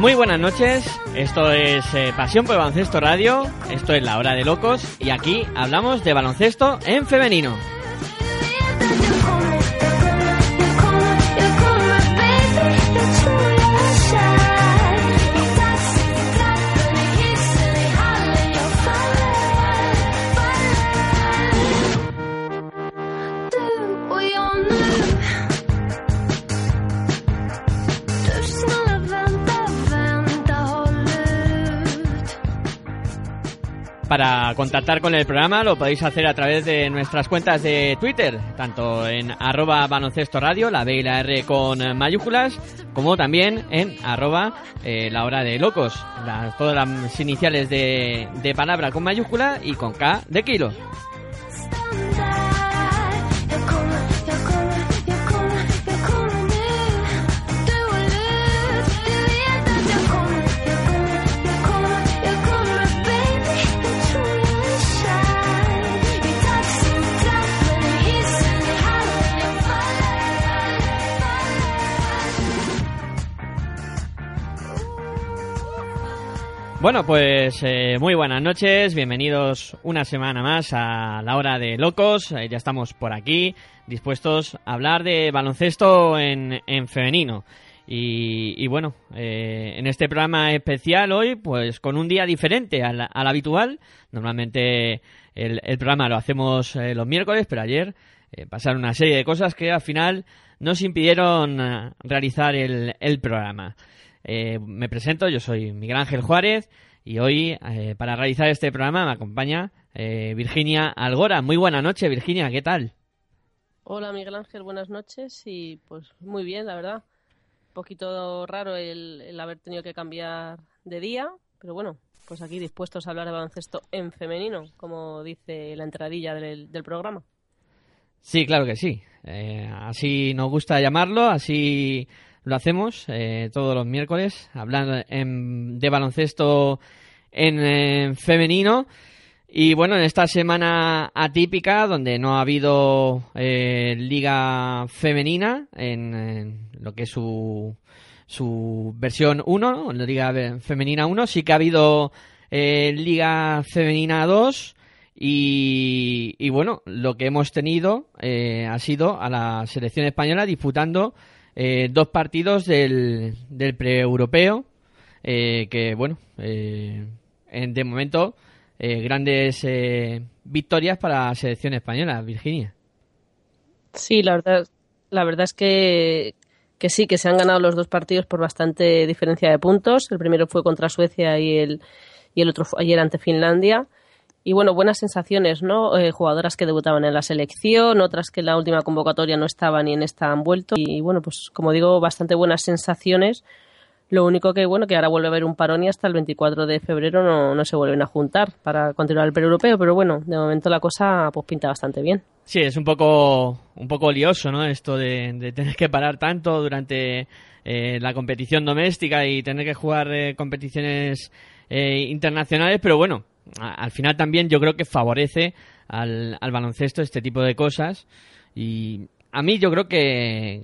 muy buenas noches. Esto es eh, Pasión por Baloncesto Radio. Esto es la hora de locos. Y aquí hablamos de baloncesto en femenino. Para contactar con el programa lo podéis hacer a través de nuestras cuentas de Twitter, tanto en arroba baloncesto radio, la B y la R con mayúsculas, como también en arroba eh, la hora de locos, las- todas las iniciales de, de palabra con mayúscula y con K de kilo. Bueno, pues eh, muy buenas noches, bienvenidos una semana más a la hora de locos, Eh, ya estamos por aquí dispuestos a hablar de baloncesto en, en femenino. Y, y bueno, eh, en este programa especial hoy, pues con un día diferente al, al habitual. Normalmente el, el programa lo hacemos eh, los miércoles, pero ayer eh, pasaron una serie de cosas que al final nos impidieron realizar el, el programa. Eh, me presento, yo soy Miguel Ángel Juárez y hoy eh, para realizar este programa me acompaña eh, Virginia Algora. Muy buena noche, Virginia, ¿qué tal? Hola Miguel Ángel, buenas noches y pues muy bien, la verdad. Un poquito raro el, el haber tenido que cambiar de día, pero bueno, pues aquí dispuestos a hablar de baloncesto en femenino, como dice la entradilla del, del programa. Sí, claro que sí. Eh, así nos gusta llamarlo, así lo hacemos eh, todos los miércoles, hablando en- de baloncesto en, eh, femenino. Y bueno, en esta semana atípica, donde no ha habido eh, liga femenina en, lo que es su, su versión 1, ¿no? la liga femenina 1, sí que ha habido eh, liga femenina 2. Y, y bueno, lo que hemos tenido eh, ha sido a la selección española disputando eh, dos partidos del, del pre-europeo, eh, que bueno, eh, en- de momento eh, grandes victorias para la selección española, Virginia. Sí, la verdad, la verdad es que, que sí, que se han ganado los dos partidos por bastante diferencia de puntos. El primero fue contra Suecia y el, y el otro fue ayer ante Finlandia. Y bueno, buenas sensaciones, ¿no? Eh, jugadoras que debutaban en la selección, otras que en la última convocatoria no estaban y en esta han vuelto. Y bueno, pues como digo, bastante buenas sensaciones. Lo único que, bueno, que ahora vuelve a haber un parón y hasta el 24 de febrero no, no se vuelven a juntar para continuar el pre-europeo, pero bueno, de momento la cosa pues pinta bastante bien. Sí, es un poco, un poco lioso, ¿no? Esto de, de tener que parar tanto durante eh, la competición doméstica y tener que jugar eh, competiciones internacionales, pero bueno, al final también yo creo que favorece al, al baloncesto este tipo de cosas y a mí yo creo que,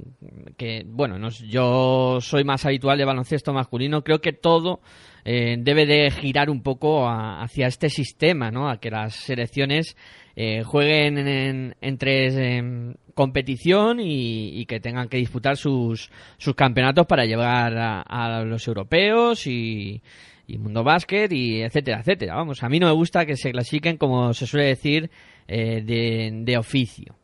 bueno, no yo soy más habitual de baloncesto masculino, creo que todo eh, debe de girar un poco a- hacia este sistema, ¿no? A que las selecciones eh, jueguen en, en- entre em, competición y, y que tengan que disputar sus, sus campeonatos para llevar a, a los europeos y, y mundo básquet y etcétera, etcétera. Vamos, a mí no me gusta que se clasifiquen, como se suele decir, eh, de, de oficio.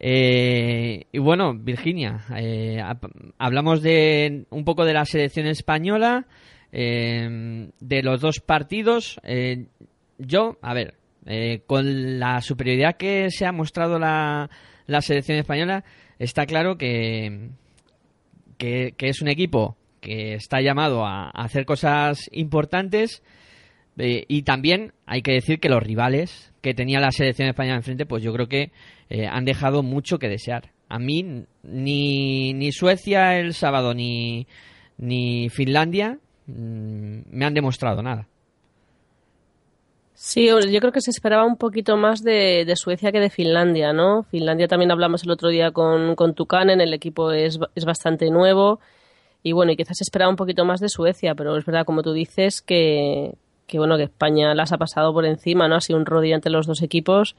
Eh, y bueno, Virginia, eh, hab- hablamos de un poco de la selección española, eh, de los dos partidos. Eh, yo, a ver, con la superioridad que se ha mostrado la, la selección española, está claro que, que es un equipo que está llamado a, hacer cosas importantes. Eh, y también hay que decir que los rivales que tenía la selección española enfrente, pues yo creo que eh, han dejado mucho que desear. A mí ni, ni Suecia el sábado ni, ni Finlandia mm, me han demostrado nada. Sí, yo creo que se esperaba un poquito más de, Suecia que de Finlandia, ¿no? Finlandia también hablamos el otro día con, con Tukanen, el equipo es, es bastante nuevo y bueno, y quizás esperaba un poquito más de Suecia, pero es verdad, como tú dices, que, que bueno, que España las ha pasado por encima, ¿no? Ha sido un rodillo entre los dos equipos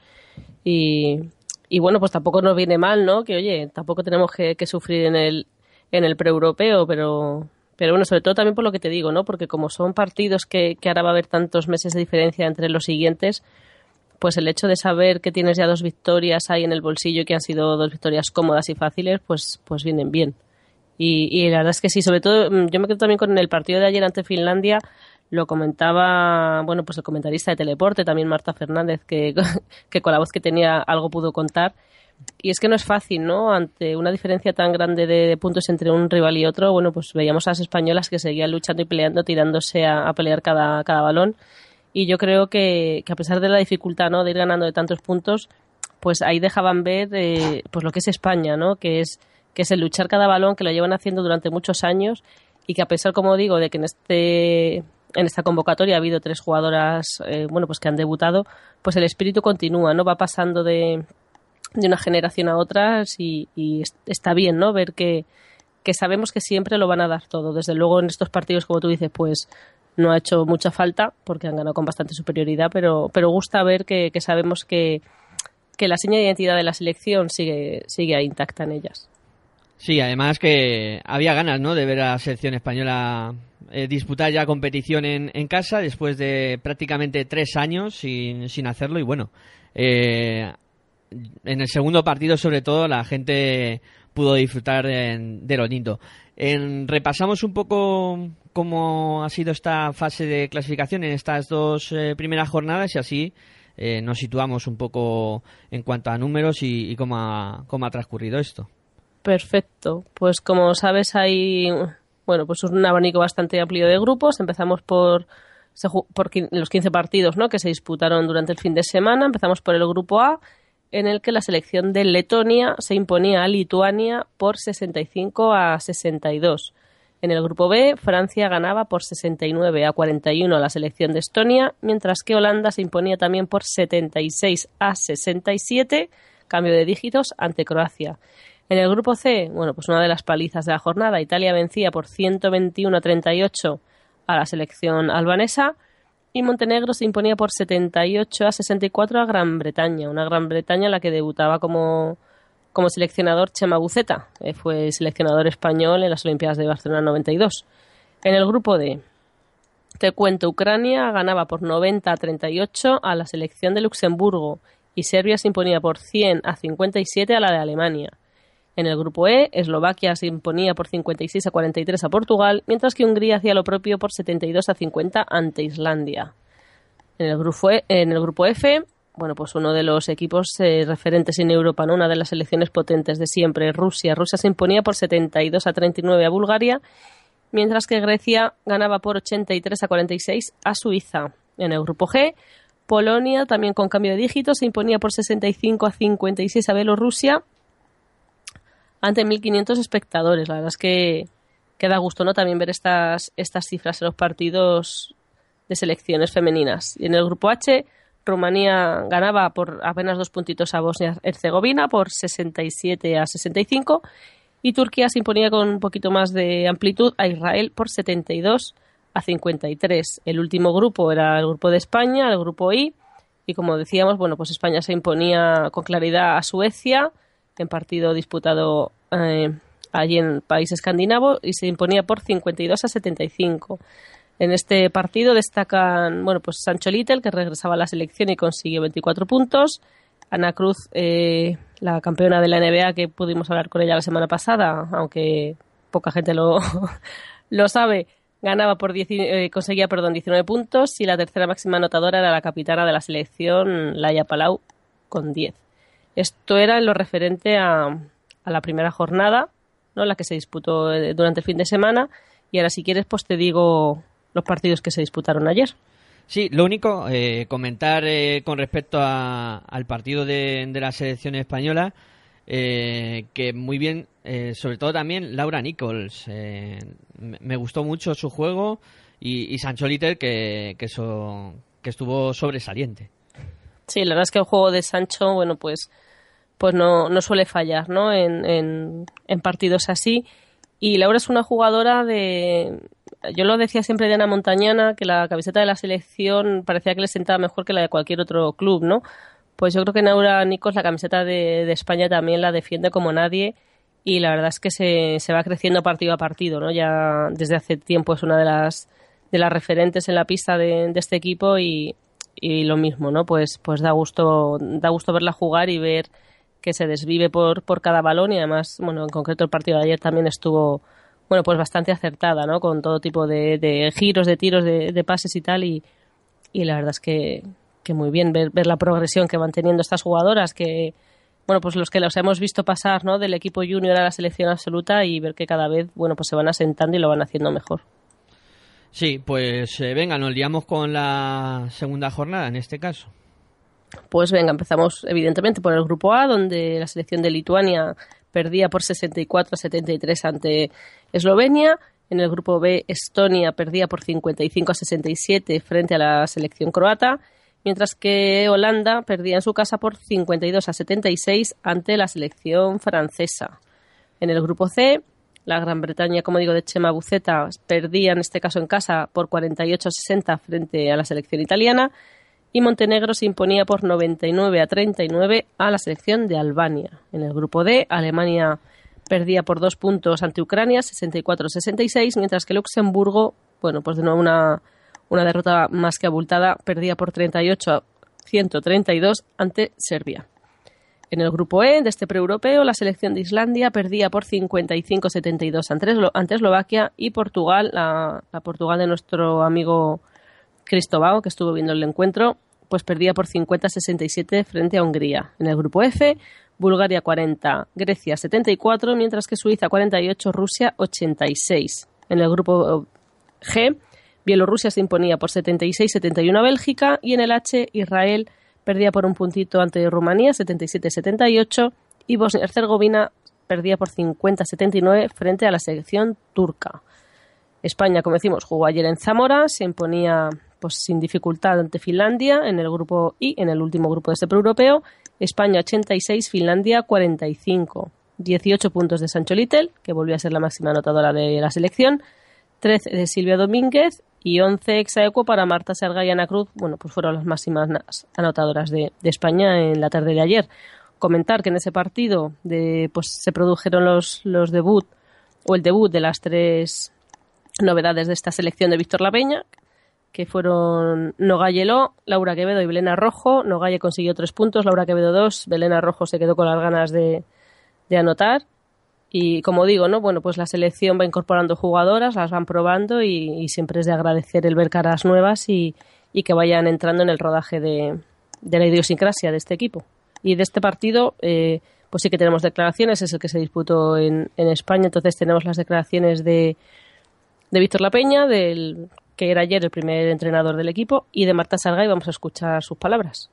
y, y bueno, pues tampoco nos viene mal, ¿no? Que oye, tampoco tenemos que, sufrir en el, en el pre-europeo, pero, pero bueno, sobre todo también por lo que te digo, ¿no? Porque como son partidos que, que ahora va a haber tantos meses de diferencia entre los siguientes, pues el hecho de saber que tienes ya dos victorias ahí en el bolsillo que han sido dos victorias cómodas y fáciles, pues, pues vienen bien. Y, y la verdad es que sí, sobre todo mm, yo me quedo también con el partido de ayer ante Finlandia, lo comentaba, bueno, pues el comentarista de Teleporte, también Marta Fernández, que, que con la voz que tenía algo pudo contar. Y es que no es fácil, ¿no? Ante una diferencia tan grande de, de puntos entre un rival y otro, bueno, pues veíamos a las españolas que seguían luchando y peleando, tirándose a, a pelear cada, cada balón. Y yo creo que, que a pesar de la dificultad, ¿no? De ir ganando de tantos puntos, pues ahí dejaban ver, eh, pues lo que es España, ¿no? Que es, que es el luchar cada balón, que lo llevan haciendo durante muchos años y que a pesar, como digo, de que en este en esta convocatoria ha habido tres jugadoras, eh, bueno, pues que han debutado, pues el espíritu continúa, ¿no? Va pasando de, de una generación a otra y, y es- está bien, ¿no? Ver que, que sabemos que siempre lo van a dar todo. Desde luego en estos partidos, como tú dices, pues no ha hecho mucha falta porque han ganado con bastante superioridad, pero, pero gusta ver que, que sabemos que, que la seña de identidad de la selección sigue, sigue intacta en ellas. Sí, además que había ganas, ¿no? De ver a la selección española eh, disputar ya competición en, en casa después de prácticamente tres años sin, sin hacerlo y bueno, eh, en el segundo partido sobre todo la gente pudo disfrutar en- de lo lindo. En- repasamos un poco cómo ha sido esta fase de clasificación en estas dos eh, primeras jornadas y así eh, nos situamos un poco en cuanto a números y, y cómo, ha, cómo ha transcurrido esto. Perfecto. Pues como sabes hay bueno, pues un abanico bastante amplio de grupos. Empezamos por, por los 15 partidos ¿no? que se disputaron durante el fin de semana. Empezamos por el grupo A, en el que la selección de Letonia se imponía a Lituania por 65 a 62. En el grupo B, Francia ganaba por 69 a 41 a la selección de Estonia, mientras que Holanda se imponía también por 76 a 67, cambio de dígitos, ante Croacia. En el grupo C, bueno, pues una de las palizas de la jornada, Italia vencía por 121 a 38 a la selección albanesa y Montenegro se imponía por 78 a 64 a Gran Bretaña, una Gran Bretaña en la que debutaba como, como seleccionador Chema Buceta, fue seleccionador español en las Olimpiadas de Barcelona 92. En el grupo D, te cuento, Ucrania ganaba por 90 a 38 a la selección de Luxemburgo y Serbia se imponía por 100 a 57 a la de Alemania. En el grupo E, Eslovaquia se imponía por 56 a 43 a Portugal, mientras que Hungría hacía lo propio por 72 a 50 ante Islandia. En el grupo, E- en el grupo F, bueno, pues uno de los equipos eh, referentes en Europa, ¿no? una de las selecciones potentes de siempre, Rusia. Rusia se imponía por 72 a 39 a Bulgaria, mientras que Grecia ganaba por 83 a 46 a Suiza. En el grupo G, Polonia, también con cambio de dígitos, se imponía por 65 a 56 a Bielorrusia ante 1.500 espectadores. La verdad es que, que da gusto ¿no? también ver estas, estas cifras en los partidos de selecciones femeninas. Y en el grupo H, Rumanía ganaba por apenas dos puntitos a Bosnia-Herzegovina por 67 a 65 y Turquía se imponía con un poquito más de amplitud a Israel por 72 a 53. El último grupo era el grupo de España, el grupo I, y como decíamos, bueno, pues España se imponía con claridad a Suecia en partido disputado eh, allí en el país escandinavo y se imponía por 52 a 75. En este partido destacan, bueno, pues Sancho Little, que regresaba a la selección y consiguió 24 puntos. Ana Cruz, eh, la campeona de la NBA, que pudimos hablar con ella la semana pasada, aunque poca gente lo, lo sabe, ganaba por 10, eh, conseguía perdón, 19 puntos y la tercera máxima anotadora era la capitana de la selección, Laia Palau, con 10. Esto era en lo referente a, a la primera jornada, ¿no? la que se disputó eh, durante el fin de semana. Y ahora, si quieres, pues te digo los partidos que se disputaron ayer. Sí, lo único, eh, comentar eh, con respecto a- al partido de, de la selección española, eh, que muy bien, eh, sobre todo también Laura Nichols. eh, me gustó mucho su juego y, y Sancho Litter, que, que, eso- que estuvo sobresaliente. Sí, la verdad es que el juego de Sancho, bueno, pues, pues no, no suele fallar, ¿no? En, en, partidos así. Y Laura es una jugadora de. Yo lo decía siempre de Ana Montañana, que la camiseta de la selección parecía que le sentaba mejor que la de cualquier otro club, ¿no? Pues yo creo que Laura Nicos la camiseta de, de España también la defiende como nadie. Y la verdad es que se, se va creciendo partido a partido, ¿no? Ya desde hace tiempo es una de las, de las referentes en la pista de, de este equipo y, y lo mismo, ¿no? Pues, pues da gusto, da gusto verla jugar y ver que se desvive por, por cada balón y además, bueno, en concreto el partido de ayer también estuvo, bueno, pues bastante acertada, ¿no? Con todo tipo de, de giros, de tiros, de, de pases y tal y, y la verdad es que, que muy bien ver, ver la progresión que van teniendo estas jugadoras que, bueno, pues los que los hemos visto pasar, ¿no? Del equipo junior a la selección absoluta y ver que cada vez, bueno, pues se van asentando y lo van haciendo mejor. Sí, pues eh, venga, nos liamos con la segunda jornada en este caso. Pues venga, empezamos evidentemente por el grupo A, donde la selección de Lituania perdía por 64 a 73 ante Eslovenia. En el grupo B, Estonia perdía por 55 a 67 frente a la selección croata, mientras que Holanda perdía en su casa por 52 a 76 ante la selección francesa. En el grupo C, la Gran Bretaña, como digo, de Chema Buceta perdía en este caso en casa por 48 a 60 frente a la selección italiana y Montenegro se imponía por 99 a 39 a la selección de Albania. En el grupo D, Alemania perdía por dos puntos ante Ucrania, 64-66, mientras que Luxemburgo, bueno, pues de nuevo una, una derrota más que abultada, perdía por 38 a 132 ante Serbia. En el grupo E de este pre-europeo, la selección de Islandia perdía por 55-72 ante, Eslo- ante Eslovaquia y Portugal, la, Portugal de nuestro amigo Cristóbal, que estuvo viendo el encuentro, pues perdía por 50-67 frente a Hungría. En el grupo F, Bulgaria 40, Grecia 74, mientras que Suiza 48, Rusia 86. En el grupo G, Bielorrusia se imponía por 76-71 a Bélgica y en el H, Israel perdía por un puntito ante Rumanía 77-78 y Bosnia-Herzegovina perdía por 50-79 frente a la selección turca. España, como decimos, jugó ayer en Zamora, se imponía pues sin dificultad ante Finlandia en el grupo I, en el último grupo de este europeo. España 86, Finlandia 45. 18 puntos de Sancho Little, que volvió a ser la máxima anotadora de la selección. 13 de Silvia Domínguez y 11 exaequo para Marta Serga y Ana Cruz. Bueno, pues fueron las máximas anotadoras de, España en la tarde de ayer. Comentar que en ese partido de, pues, se produjeron los, los debut o el debut de las tres novedades de esta selección de Víctor Lapeña, que fueron Nogalle Ló, Laura Quevedo y Belena Rojo. Nogalle consiguió tres puntos, Laura Quevedo dos, Belena Rojo se quedó con las ganas de, de anotar. Y como digo, ¿no? Bueno, pues la selección va incorporando jugadoras, las van probando y, siempre es de agradecer el ver caras nuevas y, que vayan entrando en el rodaje de, la idiosincrasia de este equipo. Y de este partido, eh, pues sí que tenemos declaraciones, es el que se disputó en, en España, entonces tenemos las declaraciones de, de Víctor La Peña, del, que era ayer el primer entrenador del equipo, y de Marta Salga, y vamos a escuchar sus palabras.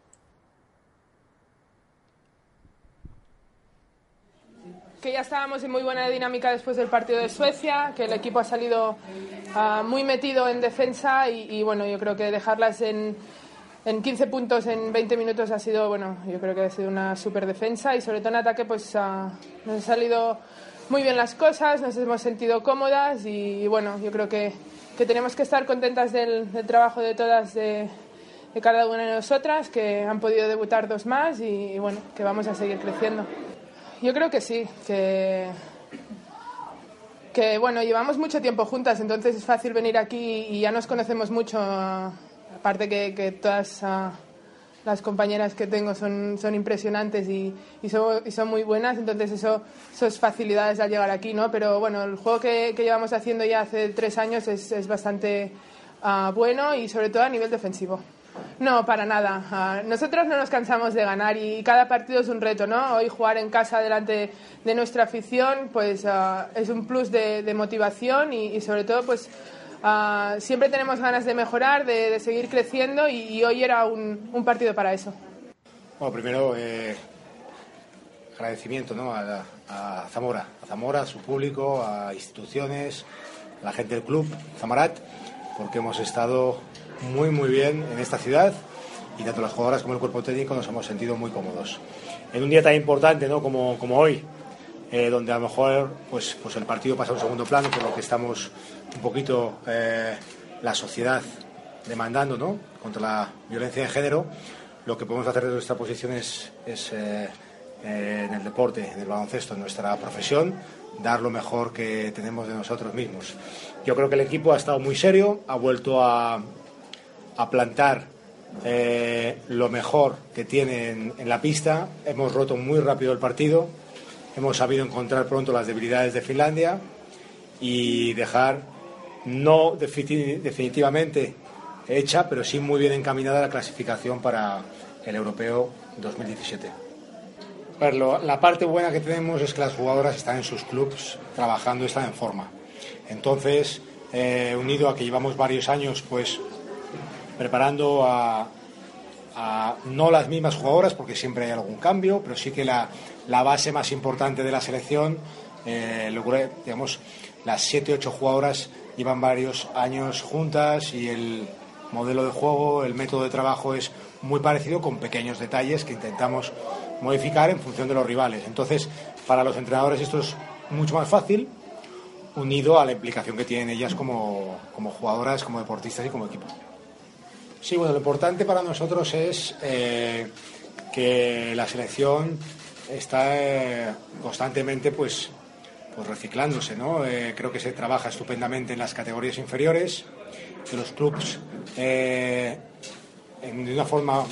Que ya estábamos en muy buena dinámica después del partido de Suecia, que el equipo ha salido ah, muy metido en defensa y, bueno, yo creo que dejarlas en, en 15 puntos en 20 minutos ha sido, bueno, yo creo que ha sido una super defensa y sobre todo en ataque pues ah, nos han salido muy bien las cosas, nos hemos sentido cómodas y, bueno, yo creo que, que tenemos que estar contentas del, trabajo de todas de, cada una de nosotras, que han podido debutar dos más y bueno, que vamos a seguir creciendo. Yo creo que sí, que, que bueno, llevamos mucho tiempo juntas, entonces es fácil venir aquí y ya nos conocemos mucho. aparte que, que todas ah, las compañeras que tengo son, son impresionantes y, y, son, y son muy buenas, entonces eso, es facilidades al llegar aquí, ¿no? Pero bueno, el juego que, que llevamos haciendo ya hace tres años es, es bastante ah, bueno y sobre todo a nivel defensivo. No, para nada. Ah, nosotros no nos cansamos de ganar y cada partido es un reto, ¿no? Hoy jugar en casa delante de nuestra afición, pues ah, es un plus de, motivación y, sobre todo, pues ah, siempre tenemos ganas de mejorar, de, seguir creciendo y, hoy era un, partido para eso. Bueno, primero, eh, agradecimiento ¿no? a, a Zamora, a Zamora, a su público, a instituciones, a la gente del club, Zamarat, porque hemos estado muy, muy bien en esta ciudad y tanto las jugadoras como el cuerpo técnico nos hemos sentido muy cómodos. En un día tan importante ¿no? como, como hoy, eh, donde a lo mejor pues, pues el partido pasa a un segundo plano, por lo que estamos un poquito eh, la sociedad demandando ¿no? contra la violencia de género, lo que podemos hacer desde nuestra posición es, es, eh, eh, en el deporte, en el baloncesto, en nuestra profesión, dar lo mejor que tenemos de nosotros mismos. Yo creo que el equipo ha estado muy serio, ha vuelto a, a plantar eh, lo mejor que tiene en, la pista, hemos roto muy rápido el partido, hemos sabido encontrar pronto las debilidades de Finlandia y dejar no defini- definitivamente hecha, pero sí muy bien encaminada la clasificación para el europeo 2017. A ver, lo- la parte buena que tenemos es que las jugadoras están en sus clubs trabajando, están en forma. Entonces, eh, unido a que llevamos varios años, pues preparando a, no las mismas jugadoras, porque siempre hay algún cambio, pero sí que la, base más importante de la selección, eh, logré, digamos, las 7 ocho jugadoras llevan varios años juntas y el modelo de juego, el método de trabajo es muy parecido con pequeños detalles que intentamos modificar en función de los rivales. Entonces, para los entrenadores esto es mucho más fácil, unido a la implicación que tienen ellas como, como jugadoras, como deportistas y como equipo. Sí, bueno, lo importante para nosotros es eh, que la selección está eh, constantemente pues, pues reciclándose, ¿no? Eh, creo que se trabaja estupendamente en las categorías inferiores, que los clubs en- de una forma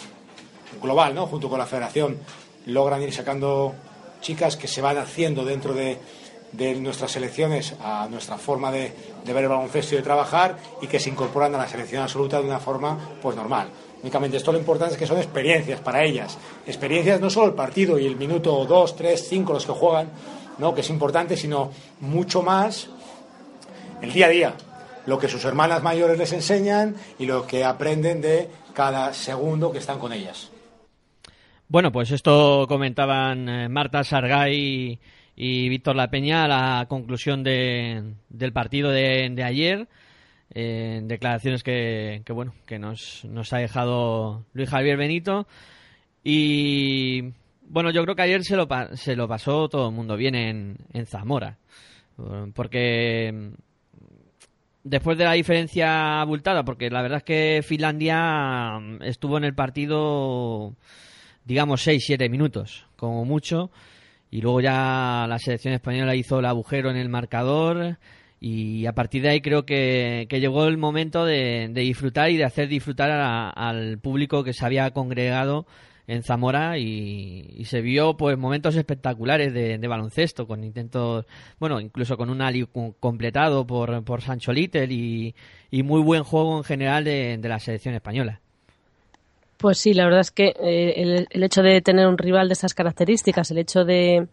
global, ¿no? Junto con la federación logran ir sacando chicas que se van haciendo dentro de, de nuestras selecciones a nuestra forma de, de ver el baloncesto y de trabajar y que se incorporan a la selección absoluta de una forma pues normal. Únicamente esto lo importante es que son experiencias para ellas. Experiencias no solo el partido y el minuto 2, 3, 5 los que juegan, ¿no? que es importante, sino mucho más el día a día. Lo que sus hermanas mayores les enseñan y lo que aprenden de cada segundo que están con ellas. Bueno, pues esto comentaban eh, Marta Sargay y, Víctor La Peña a la conclusión de- del partido de, ayer. eh, declaraciones que, que, bueno que nos, nos ha dejado Luis Javier Benito. Y bueno, yo creo que ayer se lo, se lo pasó todo el mundo bien en, Zamora. Porque después de la diferencia abultada, porque la verdad es que Finlandia mm, estuvo en el partido, digamos, 6-7 minutos, como mucho, y luego ya la selección española hizo el agujero en el marcador, y a partir de ahí creo que, que llegó el momento de, disfrutar y de hacer disfrutar al público que se había congregado en Zamora y, se vio pues momentos espectaculares de, de baloncesto con intentos bueno incluso con un ali completado por, por Sancho Little y, y muy buen juego en general de, de la selección española Pues sí, la verdad es que eh, el, el hecho de tener un rival de esas características, el hecho de,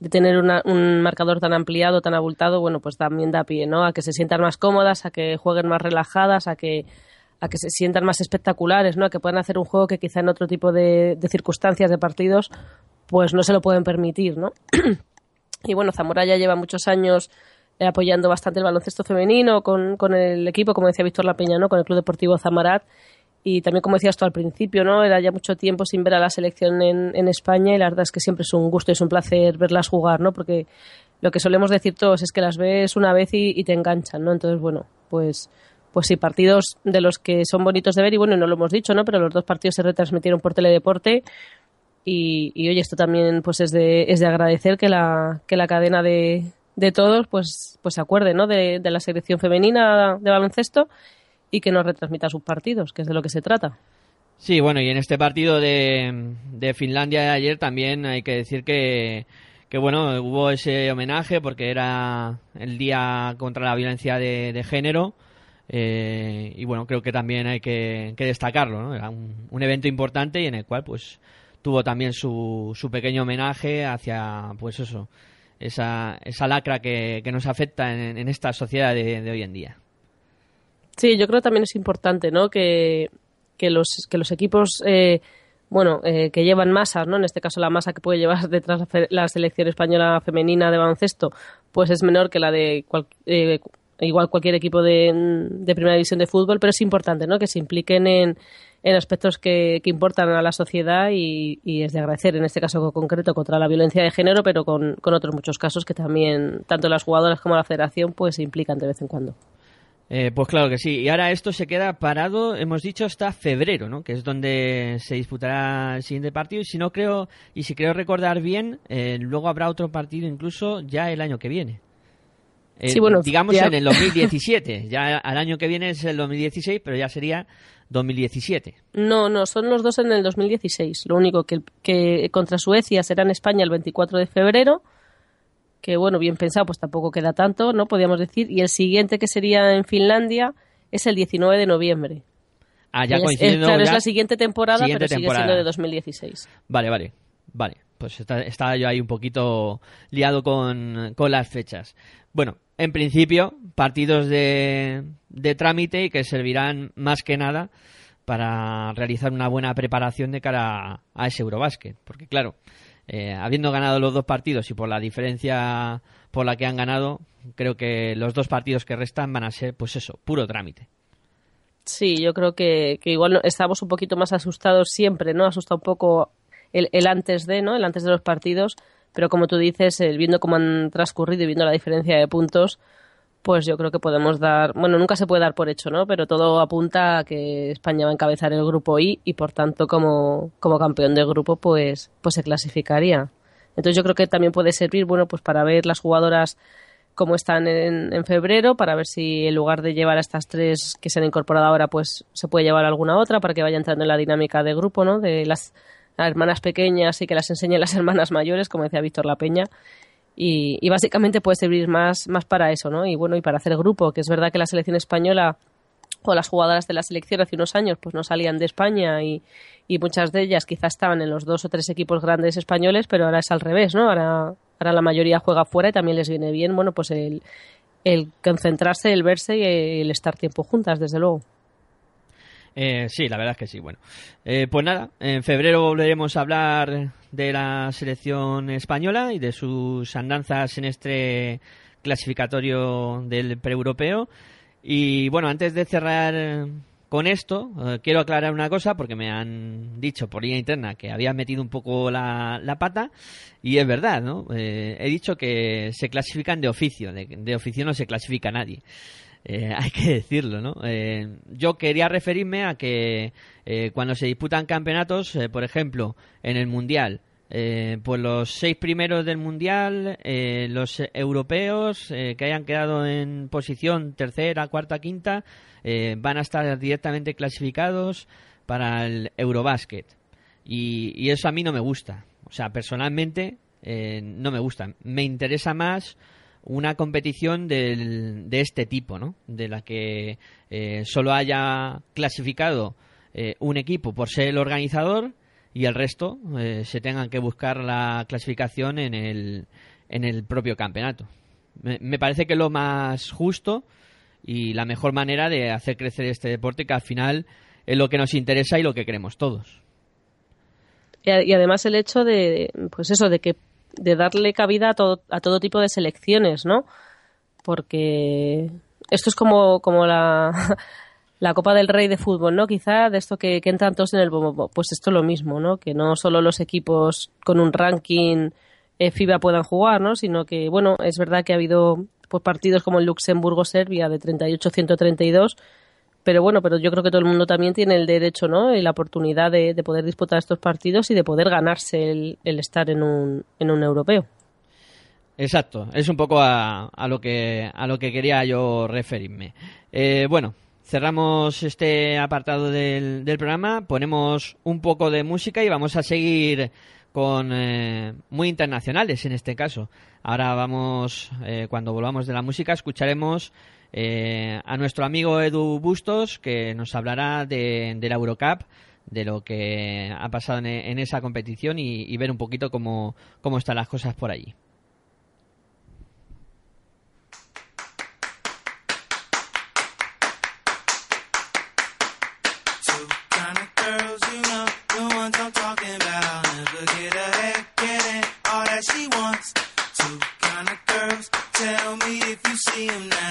de tener una- un marcador tan ampliado, tan abultado, bueno, pues también da pie, ¿no? A que se sientan más cómodas, a que jueguen más relajadas, a que a que se sientan más espectaculares, ¿no? A que puedan hacer un juego que quizá en otro tipo de, de circunstancias, de partidos, pues no se lo pueden permitir, ¿no? y bueno, Zamora ya lleva muchos años eh, apoyando bastante el baloncesto femenino con, con el equipo, como decía Víctor La Peña, ¿no? Con el Club Deportivo Zamarat. Y también, como decías tú al principio, ¿no? Era ya mucho tiempo sin ver a la selección en, en España y la verdad es que siempre es un gusto y es un placer verlas jugar, ¿no? Porque lo que solemos decir todos es que las ves una vez y, te enganchan, ¿no? Entonces, bueno, pues, pues sí, partidos de los que son bonitos de ver y bueno, no lo hemos dicho, ¿no? Pero los dos partidos se retransmitieron por Teledeporte y, y oye, esto también pues es de, es de agradecer que la, que la cadena de, de todos pues, pues se acuerde, ¿no? De, de la selección femenina de baloncesto y que nos retransmita sus partidos, que es de lo que se trata. Sí, bueno, y en este partido de, de Finlandia de ayer también hay que decir que, que, bueno, hubo ese homenaje porque era el día contra la violencia de, de género. eh, y bueno, creo que también hay que, que destacarlo, ¿no? Era un, un evento importante y en el cual, pues, tuvo también su, su pequeño homenaje hacia, pues eso, esa, esa lacra que, que nos afecta en, en esta sociedad de, de hoy en día. Sí, yo creo que también es importante, ¿no? Que, que los, que los equipos, eh, bueno, eh, que llevan masas, ¿no? En este caso la masa que puede llevar detrás la selección española femenina de baloncesto, pues es menor que la de cual- eh, igual cualquier equipo de, de primera división de fútbol, pero es importante, ¿no? Que se impliquen en, en aspectos que, que importan a la sociedad y, y es de agradecer en este caso concreto contra la violencia de género, pero con, con otros muchos casos que también tanto las jugadoras como la federación pues se implican de vez en cuando. Eh, pues claro que sí. Y ahora esto se queda parado, hemos dicho, hasta febrero, ¿no? Que es donde se disputará el siguiente partido. Y si no creo, y si creo recordar bien, eh, luego habrá otro partido incluso ya el año que viene. Eh, Sí, bueno, digamos ya- en el 2017. ya al año que viene es el 2016, pero ya sería 2017. No, no, son los dos en el 2016. Lo único que, que contra Suecia será en España el 24 de febrero, que bueno, bien pensado, pues tampoco queda tanto, ¿no? Podríamos decir. Y el siguiente que sería en Finlandia es el 19 de noviembre. Ah, ya es- coincidiendo es, claro, ya- es la siguiente temporada, siguiente pero sigue temporada. siendo de 2016. Vale, vale, vale. Pues está- estaba yo ahí un poquito liado con, con las fechas. Bueno, en principio, partidos de, de trámite y que servirán más que nada para realizar una buena preparación de cara a, a ese Eurobásquet. Porque claro, eh, habiendo ganado los dos partidos y por la diferencia por la que han ganado, creo que los dos partidos que restan van a ser, pues eso, puro trámite. Sí, yo creo que, que igual estamos un poquito más asustados siempre, ¿no? Asusta un poco el, el antes de, ¿no? El antes de los partidos, pero como tú dices, viendo cómo han transcurrido y viendo la diferencia de puntos, pues yo creo que podemos dar, bueno, nunca se puede dar por hecho, ¿no? Pero todo apunta a que España va a encabezar el grupo I y por tanto como, como campeón del grupo pues, pues se clasificaría. Entonces yo creo que también puede servir, bueno, pues para ver las jugadoras cómo están en, en febrero, para ver si en lugar de llevar a estas tres que se han incorporado ahora, pues se puede llevar alguna otra para que vaya entrando en la dinámica de grupo, ¿no? De las, hermanas pequeñas y que las enseñen las hermanas mayores, como decía Víctor La Peña. Y, y básicamente puede servir más, más para eso, ¿no? Y bueno, y para hacer grupo, que es verdad que la selección española o las jugadoras de la selección hace unos años pues no salían de España y, y muchas de ellas quizás estaban en los dos o tres equipos grandes españoles, pero ahora es al revés, ¿no? Ahora, ahora la mayoría juega fuera y también les viene bien, bueno, pues el, el concentrarse, el verse y el estar tiempo juntas, desde luego. Eh, sí, la verdad es que sí. Bueno, Eh, pues nada, en febrero volveremos a hablar de la selección española y de sus andanzas en este clasificatorio del pre-europeo. Y bueno, antes de cerrar eh, con esto, eh, quiero aclarar una cosa porque me han dicho por línea interna que había metido un poco la, la pata y es verdad, ¿no? Eh, he dicho que se clasifican de oficio, de, de oficio no se clasifica nadie. Eh, hay que decirlo, ¿no? Eh, yo quería referirme a que eh, cuando se disputan campeonatos, eh, por ejemplo, en el Mundial, pues los seis primeros del Mundial, los europeos que hayan quedado en posición tercera, cuarta, quinta, van a estar directamente clasificados para el Eurobasket. Y, y eso a mí no me gusta. O sea, personalmente no me gusta. Me interesa más una competición del- de este tipo, ¿no? De la que eh, solo haya clasificado eh, un equipo por ser el organizador y el resto eh, se tengan que buscar la clasificación en el, en el propio campeonato. Me, parece que lo más justo y la mejor manera de hacer crecer este deporte que al final es lo que nos interesa y lo que queremos todos. Y, y además el hecho de, pues eso, de que de darle cabida a todo, a todo tipo de selecciones, ¿no? Porque esto es como, como la, la Copa del Rey de fútbol, ¿no? Quizá de esto que, que entran todos en el bombo. Pues esto es lo mismo, ¿no? Que no solo los equipos con un ranking eh, FIBA puedan jugar, ¿no? Sino que, bueno, es verdad que ha habido pues, partidos como el Luxemburgo-Serbia de 38-132, pero bueno, pero yo creo que todo el mundo también tiene el derecho, ¿no? Y la oportunidad de, de poder disputar estos partidos y de poder ganarse el, el estar en un, en un europeo. Exacto, es un poco a, a lo que a lo que quería yo referirme. Eh, bueno, cerramos este apartado del, del programa, ponemos un poco de música y vamos a seguir con eh, muy internacionales en este caso. Ahora vamos, eh, cuando volvamos de la música, escucharemos eh, a nuestro amigo Edu Bustos que nos hablará de, la Eurocup, de lo que ha pasado en, en esa competición y, y ver un poquito cómo, cómo están las cosas por allí. See them now.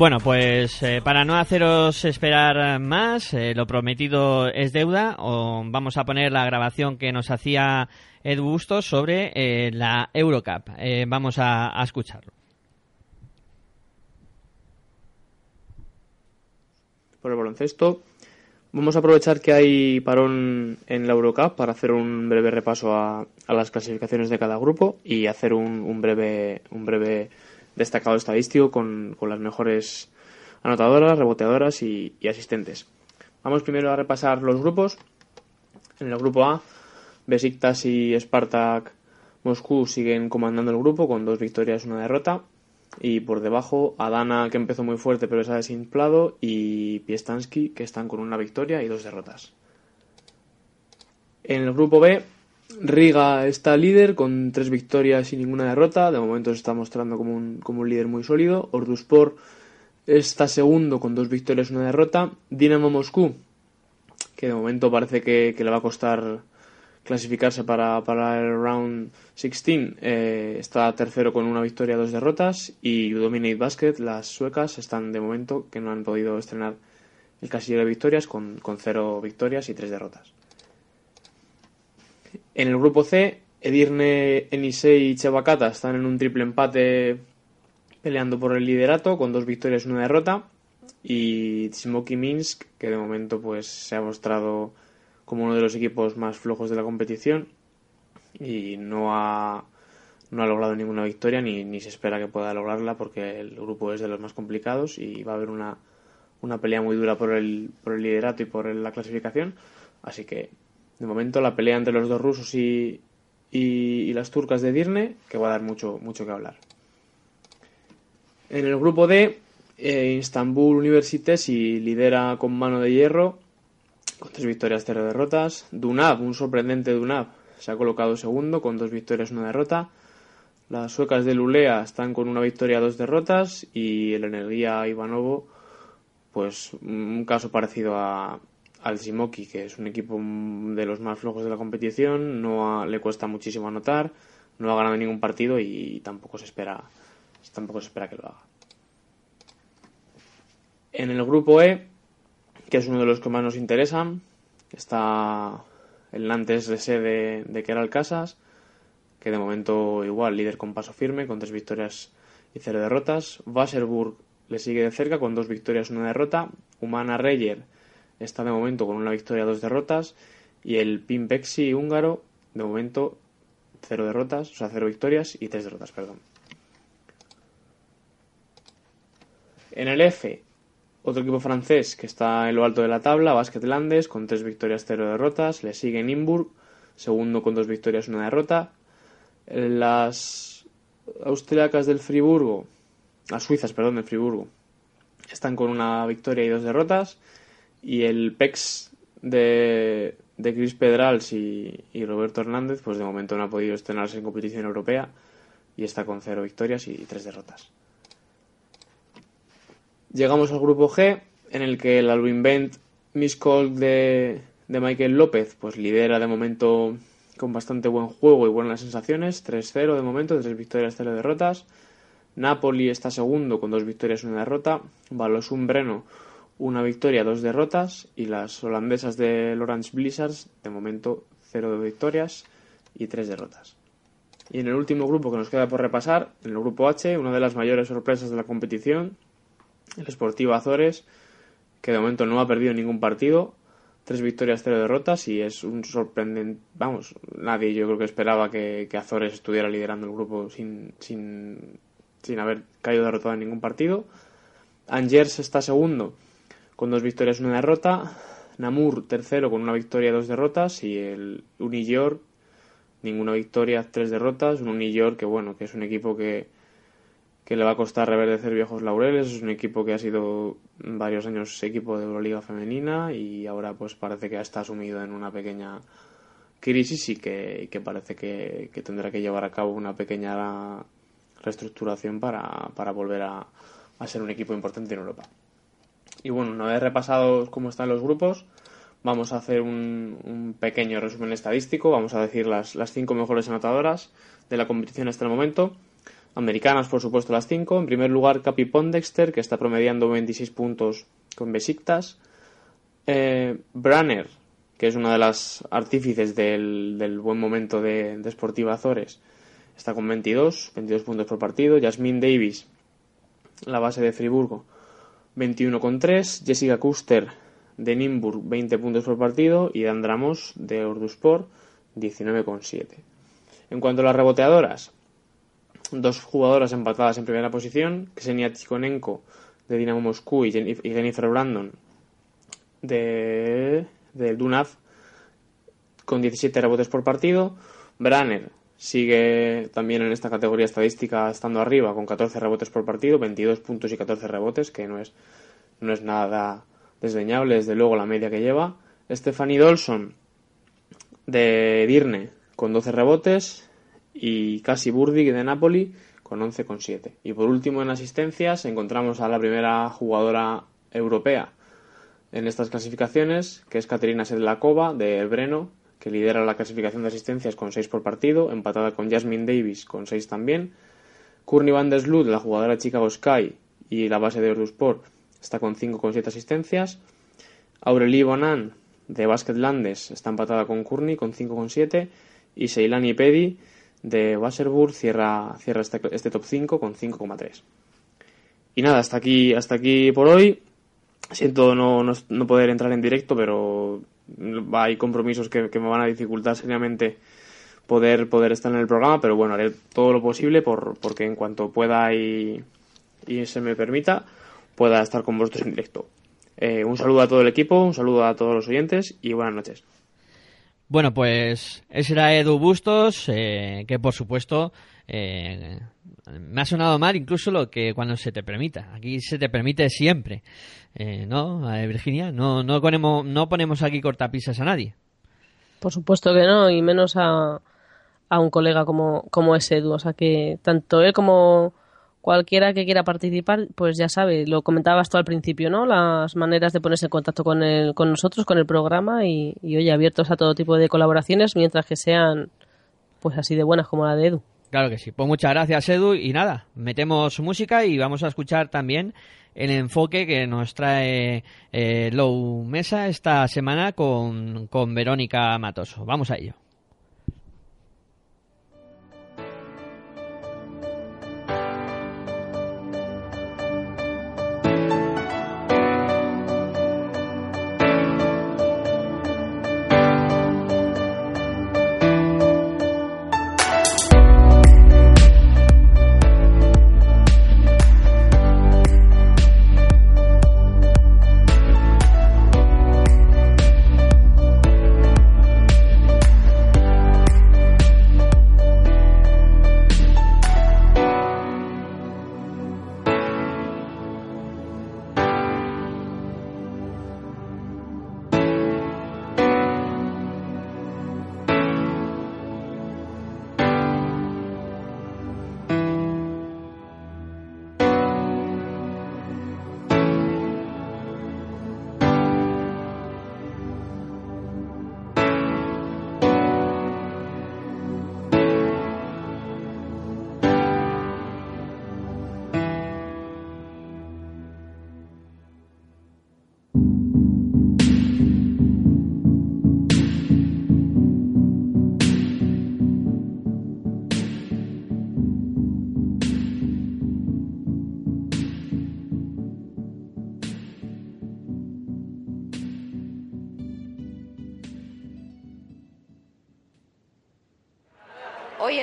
Bueno, pues eh, para no haceros esperar más, eh, lo prometido es deuda, vamos a poner la grabación que nos hacía Ed Bustos sobre eh, la Eurocup. Vamos a, escucharlo. por el baloncesto. Vamos a aprovechar que hay parón en la Eurocup para hacer un breve repaso a, a las clasificaciones de cada grupo y hacer un, un breve un breve destacado estadístico con, con las mejores anotadoras, reboteadoras y, y asistentes. Vamos primero a repasar los grupos. En el grupo A, Besiktas y Spartak Moscú siguen comandando el grupo con dos victorias y una derrota. Y por debajo, Adana, que empezó muy fuerte pero se ha desinflado, y Piestansky, que están con una victoria y dos derrotas. En el grupo B, Riga está líder con tres victorias y ninguna derrota. De momento se está mostrando como un, como un líder muy sólido. Orduspor está segundo con dos victorias y una derrota. Dinamo Moscú, que de momento parece que, le va a costar clasificarse para, para el round 16 eh, está tercero con una victoria y dos derrotas y Dominate Basket las suecas están de momento que no han podido estrenar el casillero de victorias con, con cero victorias y tres derrotas en el grupo C Edirne, Enisei y Chevacata están en un triple empate peleando por el liderato con dos victorias y una derrota y Tsimoki Minsk que de momento pues se ha mostrado como uno de los equipos más flojos de la competición y no ha, no ha logrado ninguna victoria ni, ni se espera que pueda lograrla porque el grupo es de los más complicados y va a haber una, una pelea muy dura por el, por el liderato y por la clasificación. Así que, de momento, la pelea entre los dos rusos y, y, y las turcas de Dirne, que va a dar mucho, mucho que hablar. En el grupo D, eh, Istanbul Universitesi lidera con mano de hierro con tres victorias, cero derrotas. Dunab, un sorprendente Dunab, se ha colocado segundo con dos victorias, una derrota. Las suecas de Lulea están con una victoria, dos derrotas. Y el Energía Ivanovo, pues un caso parecido a, al Simoki, que es un equipo de los más flojos de la competición. No ha- le cuesta muchísimo anotar, no ha ganado ningún partido y tampoco se espera, tampoco se espera que lo haga. En el grupo E, que es uno de los que más nos interesan. Está el Nantes de sede de Keral Casas, que de momento igual líder con paso firme, con tres victorias y cero derrotas. Wasserburg le sigue de cerca con dos victorias y una derrota. Humana Reyer está de momento con una victoria dos derrotas. Y el Pimpexi húngaro, de momento, cero derrotas, o sea, cero victorias y tres derrotas, perdón. En el F, otro equipo francés que está en lo alto de la tabla, Basket Landes, con tres victorias, cero derrotas. Le sigue Nimburg, segundo con dos victorias, una derrota. Las austriacas del Friburgo, las suizas, perdón, del Friburgo, están con una victoria y dos derrotas. Y el PEX de, de Chris Pedrals y, y Roberto Hernández, pues de momento no ha podido estrenarse en competición europea y está con cero victorias y tres derrotas. Llegamos al grupo G, en el que el Alwinbent Miscall de, de Michael López pues lidera de momento con bastante buen juego y buenas sensaciones, 3-0 de momento, 3 victorias, 0 derrotas. Napoli está segundo con dos victorias y una derrota. Valosum Breno una victoria, dos derrotas. Y las holandesas de Orange Blizzards de momento 0 victorias y 3 derrotas. Y en el último grupo que nos queda por repasar, en el grupo H, una de las mayores sorpresas de la competición, el Sportivo Azores, que de momento no ha perdido ningún partido, tres victorias, cero derrotas y es un sorprendente, vamos, nadie yo creo que esperaba que, que Azores estuviera liderando el grupo sin, sin, sin haber caído derrotado en ningún partido. Angers está segundo con dos victorias y una derrota. Namur tercero con una victoria y dos derrotas y el Uniyor ninguna victoria, tres derrotas. Un Uniyor que bueno, que es un equipo que, que le va a costar reverdecer viejos laureles. Es un equipo que ha sido varios años equipo de Euroliga femenina y ahora pues parece que está sumido en una pequeña crisis y que, que parece que, que tendrá que llevar a cabo una pequeña reestructuración para, para volver a, a ser un equipo importante en Europa. Y bueno, una vez repasados cómo están los grupos, vamos a hacer un, pequeño resumen estadístico. Vamos a decir las, las cinco mejores anotadoras de la competición hasta el momento. Americanas, por supuesto, las cinco. En primer lugar, Capi Pondexter, que está promediando 26 puntos con Besiktas. Eh, Branner, que es una de las artífices del, del buen momento de, de Sportiva Azores, está con 22, 22 puntos por partido. Jasmine Davis, la base de Friburgo, 21,3. Jessica Kuster, de Nimburg, 20 puntos por partido. Y Dan Dramos, de Orduspor, 19,7. En cuanto a las reboteadoras, dos jugadoras empatadas en primera posición, Ksenia Tikhonenko de Dinamo Moscú y, Jennifer Brandon de, del Dunaf con 17 rebotes por partido. Branner sigue también en esta categoría estadística estando arriba con 14 rebotes por partido, 22 puntos y 14 rebotes, que no es, no es nada desdeñable, desde luego la media que lleva. Stephanie Dolson de Dirne con 12 rebotes y Casi Burdick de Napoli con 11,7. Y por último en asistencias encontramos a la primera jugadora europea en estas clasificaciones, que es Caterina Sedlakova de Breno, que lidera la clasificación de asistencias con 6 por partido, empatada con Jasmine Davis con 6 también. Courtney Van der Sloot, la jugadora de Chicago Sky y la base de Eurosport, está con 5,7 asistencias. Aurelie Bonan de Basket Landes está empatada con Courtney con 5,7 y Seilani Pedi de Wasserburg cierra, cierra este, este top 5 con 5,3. Y nada, hasta aquí, hasta aquí por hoy. Siento no, no, no poder entrar en directo, pero hay compromisos que, me van a dificultar seriamente poder, poder estar en el programa, pero bueno, haré todo lo posible por, porque en cuanto pueda y, y se me permita, pueda estar con vosotros en directo. Eh, un saludo a todo el equipo, un saludo a todos los oyentes y buenas noches. Bueno, pues ese era Edu Bustos, eh, que por supuesto eh, me ha sonado mal incluso lo que cuando se te permita. Aquí se te permite siempre, eh, ¿no, Virginia? No, no, ponemos, no ponemos aquí cortapisas a nadie. Por supuesto que no, y menos a, a un colega como, como es Edu. O sea que tanto él como cualquiera que quiera participar, pues ya sabe, lo comentabas tú al principio, ¿no? Las maneras de ponerse en contacto con, el, con nosotros, con el programa y, y, oye, abiertos a todo tipo de colaboraciones mientras que sean pues así de buenas como la de Edu. Claro que sí. Pues muchas gracias, Edu. Y nada, metemos música y vamos a escuchar también el enfoque que nos trae eh, Low Mesa esta semana con, con Verónica Matoso. Vamos a ello.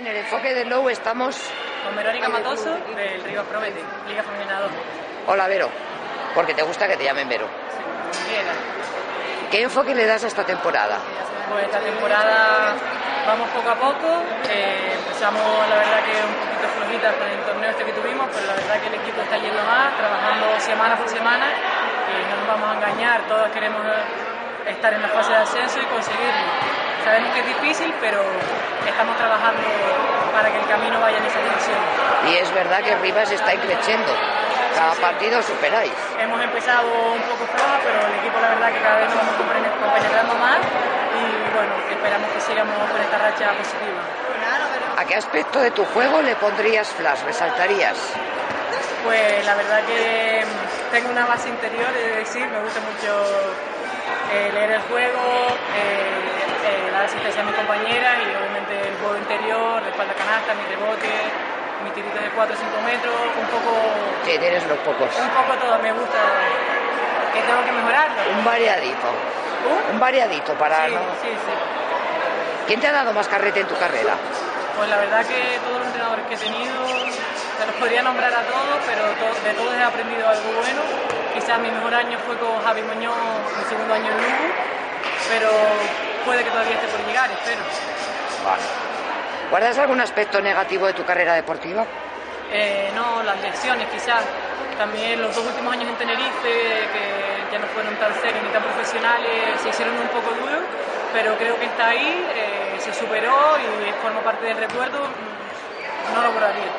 En el enfoque de Low estamos. Con Verónica Matoso del Río Promete, Liga Femenina 2. Hola, Vero. Porque te gusta que te llamen Vero. Bien. ¿Qué enfoque le das a esta temporada? Pues esta temporada vamos poco a poco. eh, empezamos, la verdad, que un poquito flojitas con el torneo este que tuvimos, pero la verdad que el equipo está yendo más, trabajando semana por semana. Y no nos vamos a engañar, todos queremos estar en la fase de ascenso y conseguirlo. Sabemos que es difícil, pero estamos trabajando para que el camino vaya en esa dirección. Y es verdad que Rivas está creciendo. Cada partido superáis. Hemos empezado un poco floja, pero el equipo la verdad que cada vez nos vamos compenetrando más y bueno, esperamos que sigamos con esta racha positiva. ¿A qué aspecto de tu juego le pondrías flash? ¿Resaltarías? Pues la verdad que mm, tengo una base interior, es decir, me gusta mucho eh, leer el juego, eh, eh, dar asistencia a mi compañera y obviamente el juego interior, de espalda canasta, mi rebote, mi tirito de 4 o 5 metros, un poco, Sí, tienes los pocos. un poco todo, me gusta que tengo que mejorarlo. Un variadito. Un variadito para... Sí, ¿no? sí, sí. ¿Quién te ha dado más carrete en tu carrera? Pues la verdad que todos los entrenadores que he tenido, te los podría nombrar a todos, pero de todos he aprendido algo bueno. Quizás mi mejor año fue con Javi Muñoz, mi segundo año en Lugo, pero puede que todavía esté por llegar, espero. Vale. ¿Guardas algún aspecto negativo de tu carrera deportiva? Eh, no, las lecciones quizás. También los dos últimos años en Tenerife, que ya no fueron tan serios ni tan profesionales, se hicieron un poco duros, pero creo que está ahí, eh, se superó y forma parte del recuerdo. mm, No lo borraría.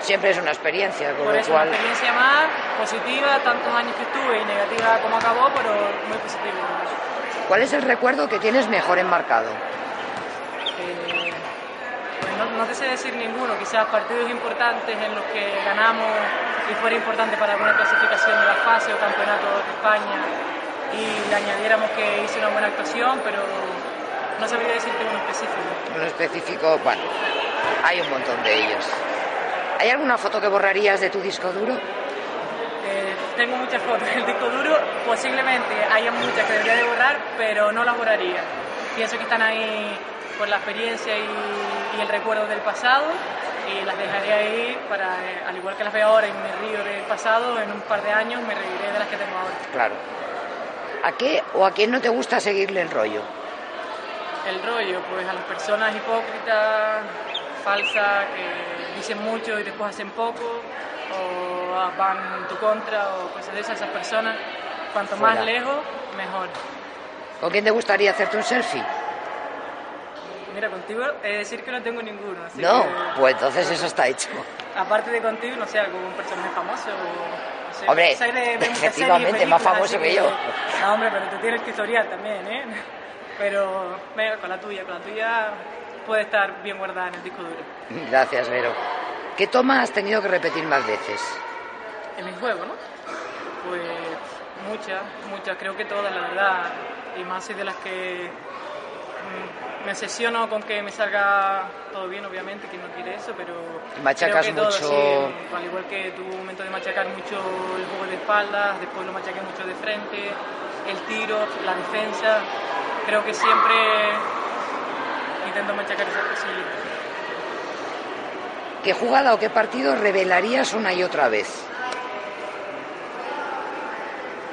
Siempre es una experiencia, con Por lo eso, una cual... experiencia más positiva, tantos años que estuve y negativa como acabó, pero muy positiva. ¿Cuál es el recuerdo que tienes mejor enmarcado? Eh, pues no, no te sé decir ninguno, quizás partidos importantes en los que ganamos y fuera importante para alguna clasificación de la fase o campeonato de España y le añadiéramos que hice una buena actuación, pero no sabría decirte uno específico. Un específico, bueno, hay un montón de ellos. ¿Hay alguna foto que borrarías de tu disco duro? Tengo muchas fotos en el disco duro, posiblemente haya muchas que debería de borrar, pero no las borraría. Pienso que están ahí por la experiencia y, y el recuerdo del pasado y las dejaré ahí para, eh, al igual que las veo ahora y me río del pasado, en un par de años me reiré de las que tengo ahora. Claro. ¿A qué o a quién no te gusta seguirle el rollo? El rollo, pues a las personas hipócritas, falsas, que dicen mucho y después hacen poco, o van en tu contra, o cosas de esas, esas personas, cuanto más lejos, mejor. ¿Con quién te gustaría hacerte un selfie? Mira, contigo de decir que no tengo ninguno. así No, que, pues entonces eso está hecho. aparte de contigo, no sé, algún personaje famoso. o- no sé, Hombre, soy de- de efectivamente, más famoso que yo. No, hombre, pero tú tienes tu historial también, ¿eh? Pero, venga, con la tuya, con la tuya. puede estar bien guardada en el disco duro. Gracias, Vero. ¿Qué toma has tenido que repetir más veces? En mi juego, ¿no? Pues muchas, muchas, creo que todas, la verdad. Y más soy de las que mm, me obsesiono con que me salga todo bien, obviamente, que no quiere eso, pero. Machacas creo que todas, mucho- sí, al igual que tuvo un momento de machacar mucho el juego de espaldas, después lo machaqué mucho de frente, el tiro, la defensa. Creo que siempre intento machacar esas cosillas. ¿Qué jugada o qué partido revelarías una y otra vez?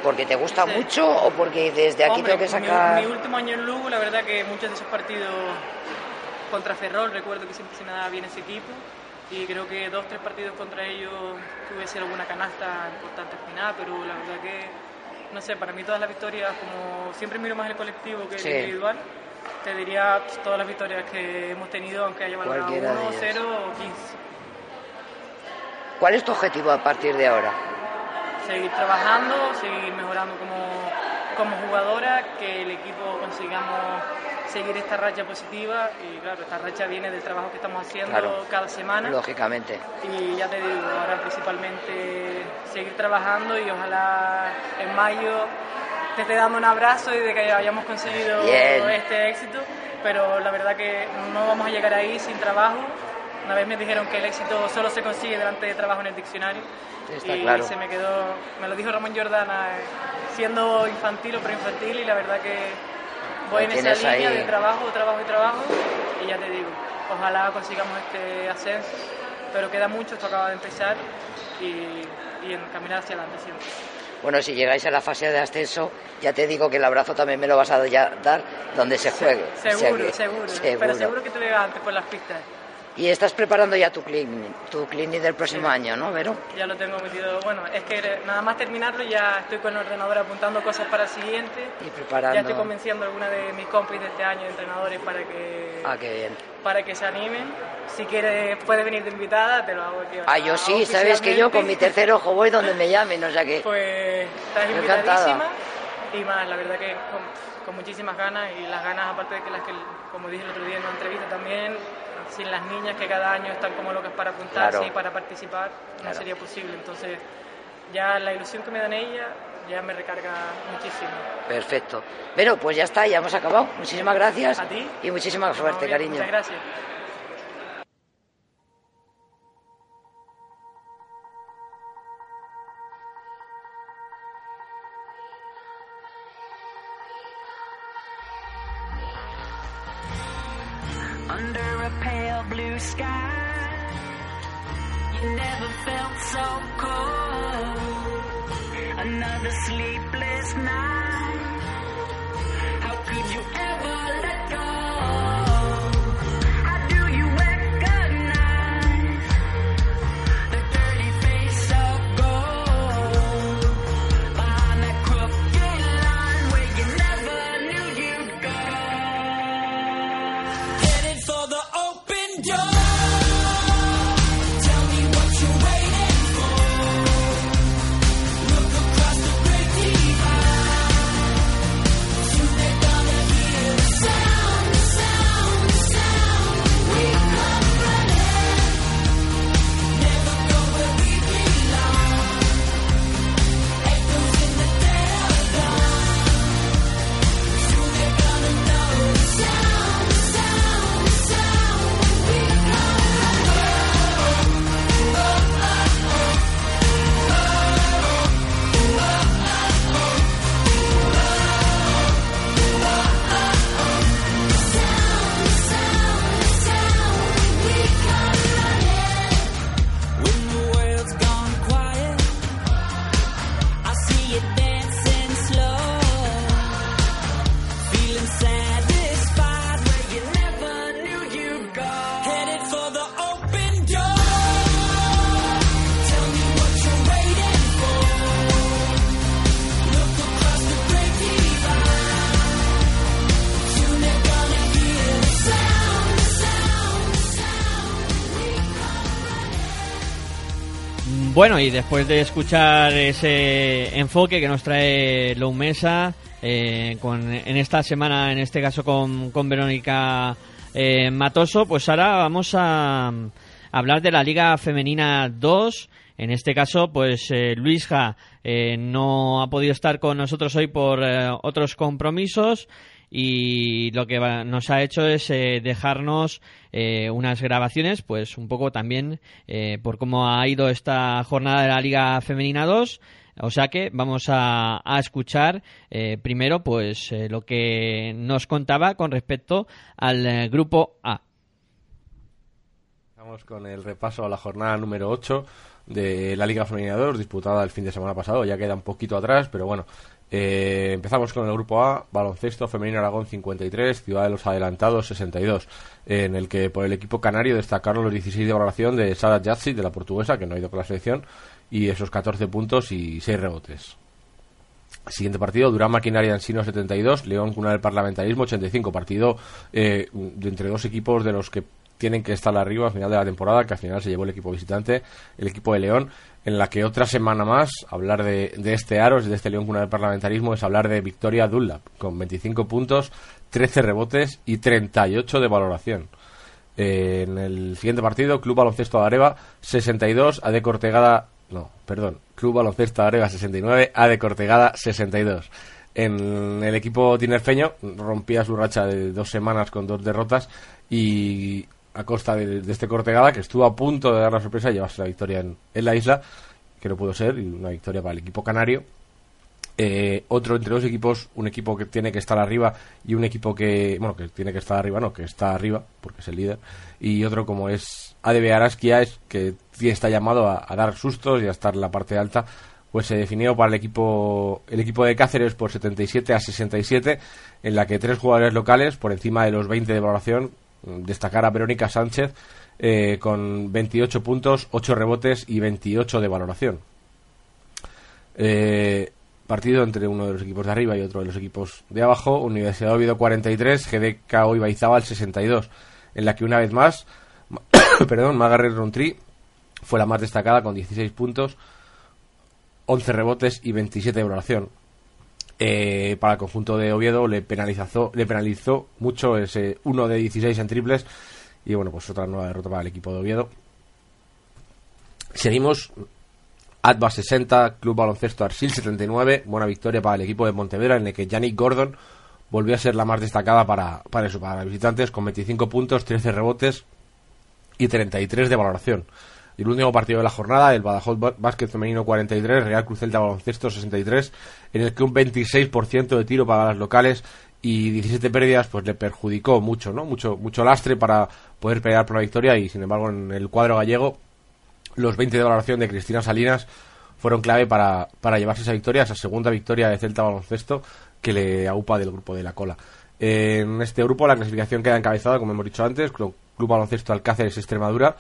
¿Porque te gusta Sí. mucho o porque desde aquí Hombre, tengo que mi- sacar...? Mi, último año en Lugo, la verdad que muchos de esos partidos contra Ferrol, recuerdo que siempre se me daba bien ese equipo. Y creo que dos, tres partidos contra ellos tuve alguna canasta importante al final, pero la verdad que, no sé, para mí todas las victorias, como siempre miro más el colectivo que el Sí. individual, te diría pues, todas las victorias que hemos tenido, aunque haya valorado Cualquiera de 1, ellas. 0 o 15. ¿Cuál es tu objetivo a partir de ahora? Seguir trabajando, seguir mejorando como, como jugadora, que el equipo consigamos seguir esta racha positiva y claro, esta racha viene del trabajo que estamos haciendo Claro. cada semana Lógicamente. y ya te digo, ahora principalmente seguir trabajando y ojalá en mayo te esté dando un abrazo y de que hayamos conseguido Bien. este éxito, pero la verdad que no vamos a llegar ahí sin trabajo. Una vez me dijeron que el éxito solo se consigue delante de trabajo en el diccionario Está y claro. se me quedó, me lo dijo Ramón Jordana eh, siendo infantil o preinfantil y la verdad que voy en esa línea ahí. de trabajo, trabajo y trabajo y ya te digo, ojalá consigamos este ascenso, pero queda mucho, esto acaba de empezar y, y en caminar hacia adelante siempre. Bueno, si llegáis a la fase de ascenso, ya te digo que el abrazo también me lo vas a dar donde se juegue. Seguro, que- seguro, seguro. pero seguro que te veo antes por las pistas. Y estás preparando ya tu clinic, tu clinic del próximo año, ¿no, Vero? Ya lo tengo metido, bueno, es que nada más terminarlo ya estoy con el ordenador apuntando cosas para el siguiente. Y preparando. Ya estoy convenciendo a alguna de mis compis de este año, de entrenadores, para que, Ah, qué bien. para que se animen. Si quieres, puedes venir de invitada, te lo hago aquí. Ah, yo sí, sabes que yo con mi tercer ojo voy donde me llamen, o sea que... Pues estás Yo invitadísima y más, la verdad que con, con muchísimas ganas y las ganas aparte de que las que, como dije el otro día en una entrevista también, sin las niñas que cada año están como locas para apuntarse Claro. y para participar, no sería posible. Entonces ya la ilusión que me dan ellas ya me recarga muchísimo. Perfecto. Vero, pues ya está, ya hemos acabado. Muchísimas gracias. A ti. Y muchísima suerte, bien, cariño. Muchas gracias. So cold. Another sleepless night. Bueno, y después de escuchar ese enfoque que nos trae Lou Mesa, eh, con, en esta semana, en este caso con, con Verónica eh, Matoso, pues ahora vamos a, hablar de la Liga Femenina 2. En este caso, pues eh, Luisja eh, no ha podido estar con nosotros hoy por otros compromisos y lo que nos ha hecho es eh, dejarnos eh, unas grabaciones, pues un poco también eh, por cómo ha ido esta jornada de la Liga Femenina 2. O sea que vamos a, a escuchar eh, primero pues lo que nos contaba con respecto al grupo A. Estamos con el repaso a la jornada número 8 de la Liga Femenina 2, disputada el fin de semana pasado. Ya queda un poquito atrás, pero bueno. Eh, empezamos con el grupo A, baloncesto femenino Aragón 53, Ciudad de los Adelantados 62, en el que por el equipo canario destacaron los 16 de valoración de Sara Jatsi, de la portuguesa, que no ha ido con la selección, y esos 14 puntos y 6 rebotes. Siguiente partido, Durán Maquinaria Ensino 72, León Cuna del Parlamentarismo 85. Partido eh, de entre dos equipos de los que tienen que estar arriba al final de la temporada, que al final se llevó el equipo visitante, el equipo de León, en la que otra semana más hablar de, de este Aros, de este León Cuna del Parlamentarismo, es hablar de Victoria Dunlap, con 25 puntos, 13 rebotes y 38 de valoración. Eh, en el siguiente partido, Club Baloncesto de Areva 62, AD Cortegada, no, perdón, Club Baloncesto de Areva 69, AD Cortegada 62. En el equipo tinerfeño rompía su racha de dos semanas con dos derrotas y a costa de, este Cortegada que estuvo a punto de dar la sorpresa y llevarse la victoria en, en la isla, que no pudo ser, y una victoria para el equipo canario. Eh, otro entre dos equipos, un equipo que tiene que estar arriba y un equipo que, bueno, que tiene que estar arriba, no, que está arriba, porque es el líder, y otro como es ADB Arasquia, es que está llamado a, a dar sustos y a estar en la parte alta, pues se definió para el equipo, el equipo de Cáceres por 77 a 67, en la que tres jugadores locales, por encima de los 20 de valoración, destacar a Verónica Sánchez, eh, con 28 puntos, 8 rebotes y 28 de valoración. Eh, partido entre uno de los equipos de arriba y otro de los equipos de abajo. Universidad de Oviedo 43, GDK Ibaizábal 62, en la que una vez más, perdón, Magarret Rontri fue la más destacada con 16 puntos, 11 rebotes y 27 de valoración. Eh, para el conjunto de Oviedo le penalizó, le penalizó mucho ese 1 de 16 en triples y bueno, pues otra nueva derrota para el equipo de Oviedo. Seguimos Atba 60, Club Baloncesto Arsil 79, buena victoria para el equipo de Pontevedra en el que Yannick Gordon volvió a ser la más destacada para, para eso, para visitantes con 25 puntos, 13 rebotes y 33 de valoración. Y el último partido de la jornada, el Badajoz Ba- Básquet Femenino 43, Real Cruz Celta Baloncesto 63, en el que un 26% de tiro para las locales y 17 pérdidas pues le perjudicó mucho, ¿no? Mucho, mucho lastre para poder pelear por la victoria y sin embargo en el cuadro gallego los 20 de valoración de Cristina Salinas fueron clave para, para llevarse esa victoria, esa segunda victoria de Celta Baloncesto que le aupa del grupo de la cola. En este grupo la clasificación queda encabezada, como hemos dicho antes, Club Baloncesto Alcáceres Extremadura,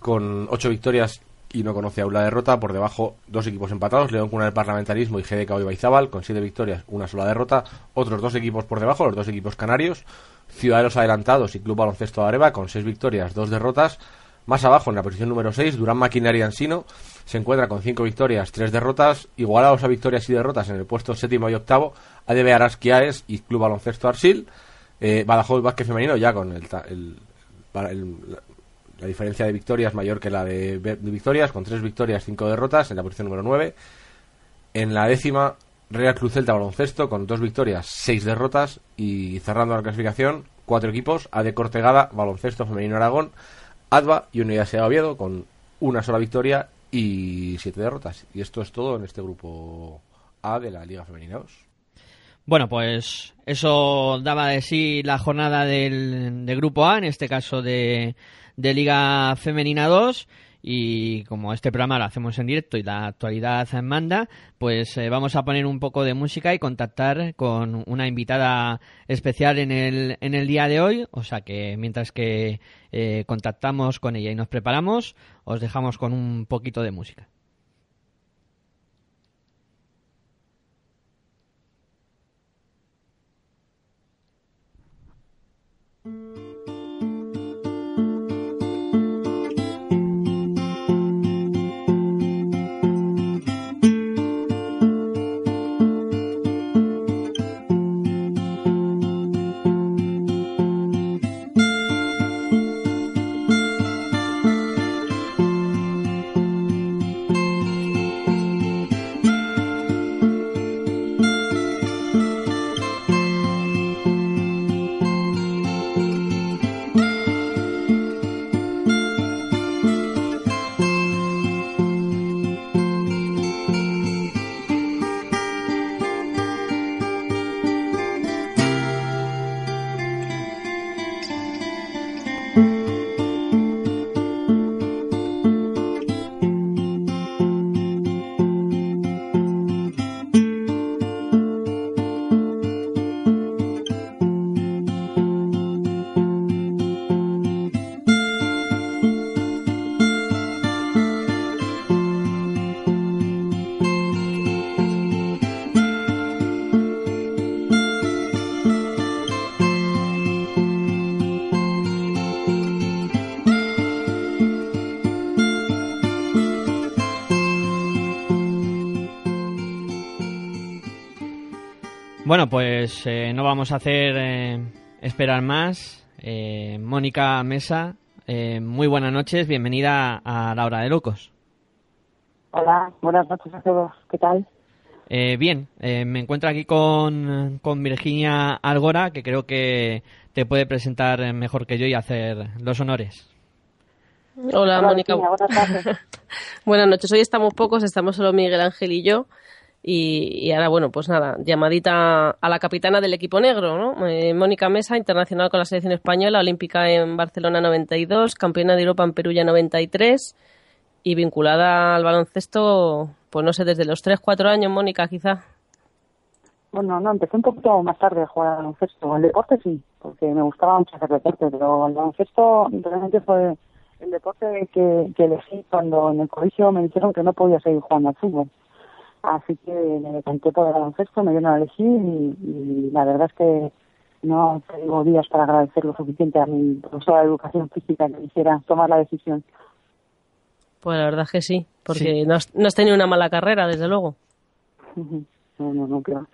con 8 victorias y no conoce aún la derrota. Por debajo, dos equipos empatados, León Cuna del Parlamentarismo y GDK Ibaizábal, con 7 victorias, una sola derrota. Otros dos equipos por debajo, los dos equipos canarios, Ciudadanos Adelantados y Club Baloncesto de Areva, con 6 victorias, 2 derrotas. Más abajo, en la posición número 6, Durán Maquinaria Ansino se encuentra con 5 victorias, 3 derrotas, igualados a victorias y derrotas en el puesto séptimo y octavo, ADB Arasquiaes y Club Baloncesto Arsil, eh, Badajoz Vázquez Femenino ya con el, el- el- la, diferencia de victorias mayor que la de, victorias, con 3 victorias, 5 derrotas en la posición número 9. En la décima, Real Cruz Celta Baloncesto con 2 victorias, 6 derrotas y cerrando la clasificación, 4 equipos, AD Cortegada, Baloncesto Femenino Aragón, ADVA y Universidad de Oviedo con una sola victoria y 7 derrotas. Y esto es todo en este grupo A de la Liga Femenina 2. Bueno, pues eso daba de sí la jornada del, de Grupo A, en este caso de, de Liga Femenina 2. Y como este programa lo hacemos en directo y la actualidad manda, pues eh, vamos a poner un poco de música y contactar con una invitada especial en el, en el día de hoy. O sea que mientras que eh, contactamos con ella y nos preparamos, os dejamos con un poquito de música. Bueno, pues eh, no vamos a hacer eh, esperar más. Eh, Mónica Mesa, eh, muy buenas noches, bienvenida a la hora de locos. Hola, buenas noches a todos. ¿Qué tal? Eh, bien, eh, me encuentro aquí con, con Virginia Algora, que creo que te puede presentar mejor que yo y hacer los honores. Hola, Hola, Mónica. Virginia, buenas tardes. Buenas noches. Hoy estamos pocos, estamos solo Miguel Ángel y yo. Y, ahora, bueno, pues nada, llamadita a la capitana del equipo negro, ¿no? Eh, Mónica Mesa, internacional con la selección española, olímpica en Barcelona 92, campeona de Europa en Perugia 93 y vinculada al baloncesto, pues no sé, desde los 3-4 años, Mónica, quizá. Bueno, no, empecé un poquito más tarde a jugar al baloncesto. El deporte sí, porque me gustaba mucho hacer deporte, pero el baloncesto realmente fue el deporte que, que elegí cuando en el colegio me dijeron que no podía seguir jugando al fútbol. Así que me decanté por el baloncesto, me dieron a elegir y, y la verdad es que no tengo días para agradecer lo suficiente a mi profesora de educación física que hiciera tomar la decisión. Pues la verdad es que sí, porque No, has, no has tenido una mala carrera, desde luego. No, no, no, creo.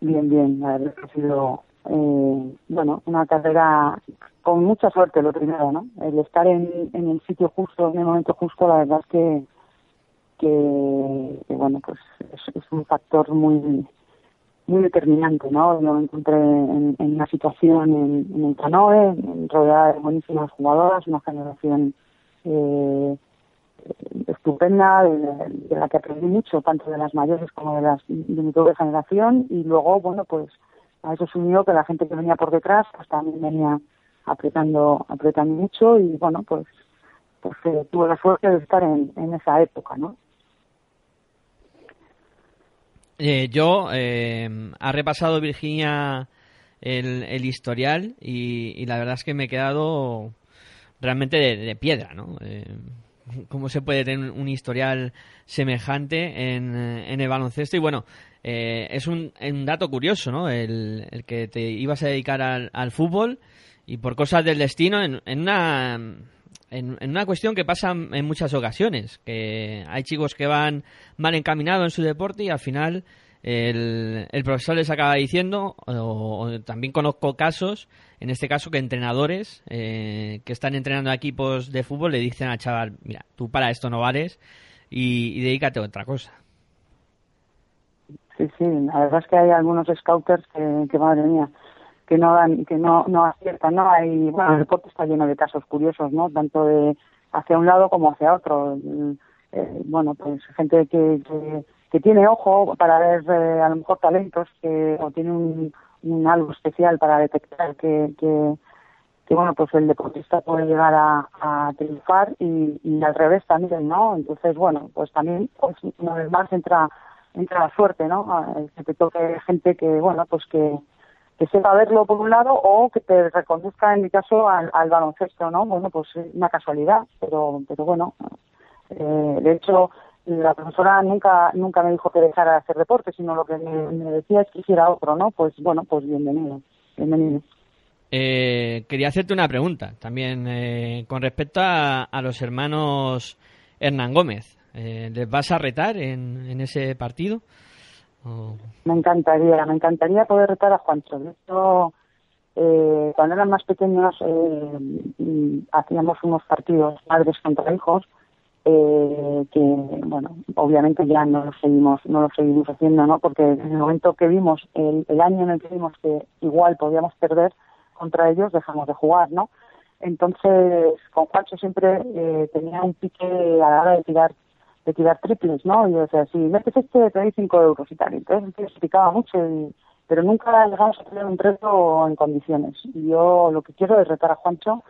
Bien, bien, la verdad es que ha sido, eh, bueno, una carrera con mucha suerte, lo primero, ¿no? El estar en, en el sitio justo, en el momento justo, la verdad es que, que, bueno, pues es, un factor muy muy determinante, ¿no? Yo me encontré en, una situación en, en el canoe, rodeada de buenísimas jugadoras, una generación eh, estupenda de, de la que aprendí mucho, tanto de las mayores como de las de mi propia generación y luego, bueno, pues a eso se unió que la gente que venía por detrás pues también venía apretando apretando mucho y bueno, pues pues eh, tuve la suerte de estar en, en esa época, ¿no? Yo, eh, ha repasado Virginia el, el historial y, la verdad es que me he quedado realmente de, piedra, ¿no? Eh, ¿Cómo se puede tener un historial semejante en, en el baloncesto? Y bueno, eh, es un, un dato curioso, ¿no? El, el que te ibas a dedicar al, al fútbol y por cosas del destino en, en una en, una cuestión que pasa en muchas ocasiones, que hay chicos que van mal encaminados en su deporte y al final el, el profesor les acaba diciendo, o, también conozco casos, en este caso que entrenadores eh, que están entrenando a equipos de fútbol le dicen al chaval, mira, tú para esto no vales y, y dedícate a otra cosa. Sí, sí, la verdad es que hay algunos scouters que, que madre mía, que no dan, que no, no aciertan, ¿no? Hay, bueno, el deporte está lleno de casos curiosos, ¿no? Tanto de hacia un lado como hacia otro. Eh, bueno, pues gente que, que, que tiene ojo para ver eh, a lo mejor talentos que, o tiene un, un algo especial para detectar que, que, que bueno, pues el deportista puede llegar a, a triunfar y, y al revés también, ¿no? Entonces, bueno, pues también, pues, una vez más entra entra la suerte, ¿no? A- Que te toque gente que, bueno, pues que, que sepa verlo por un lado o que te reconduzca, en mi caso, al, al baloncesto, ¿no? Bueno, pues es una casualidad, pero, pero bueno, eh, de hecho, la profesora nunca nunca me dijo que dejara de hacer deporte, sino lo que me, decía es que hiciera otro, ¿no? Pues bueno, pues bienvenido, bienvenido. Eh, quería hacerte una pregunta también eh, con respecto a, a los hermanos Hernán Gómez. Eh, ¿Les vas a retar en ese partido? O- Me encantaría, me encantaría poder retar a Juancho. De hecho, eh, cuando eran más pequeños eh, mm, hacíamos unos partidos madres contra hijos eh, que, bueno, obviamente ya no lo seguimos, no lo seguimos haciendo, ¿no? Porque en el momento que vimos, el, el año en el que vimos que igual podíamos perder contra ellos, dejamos de jugar, ¿no? Entonces, con Juancho siempre eh, tenía un pique a la hora de tirar de tirar triples, ¿no? Y o sea, si metes este te doy 5 euros y tal. Entonces se picaba mucho, y, pero nunca llegamos a tener un reto en condiciones. Y yo lo que quiero es retar a Juancho,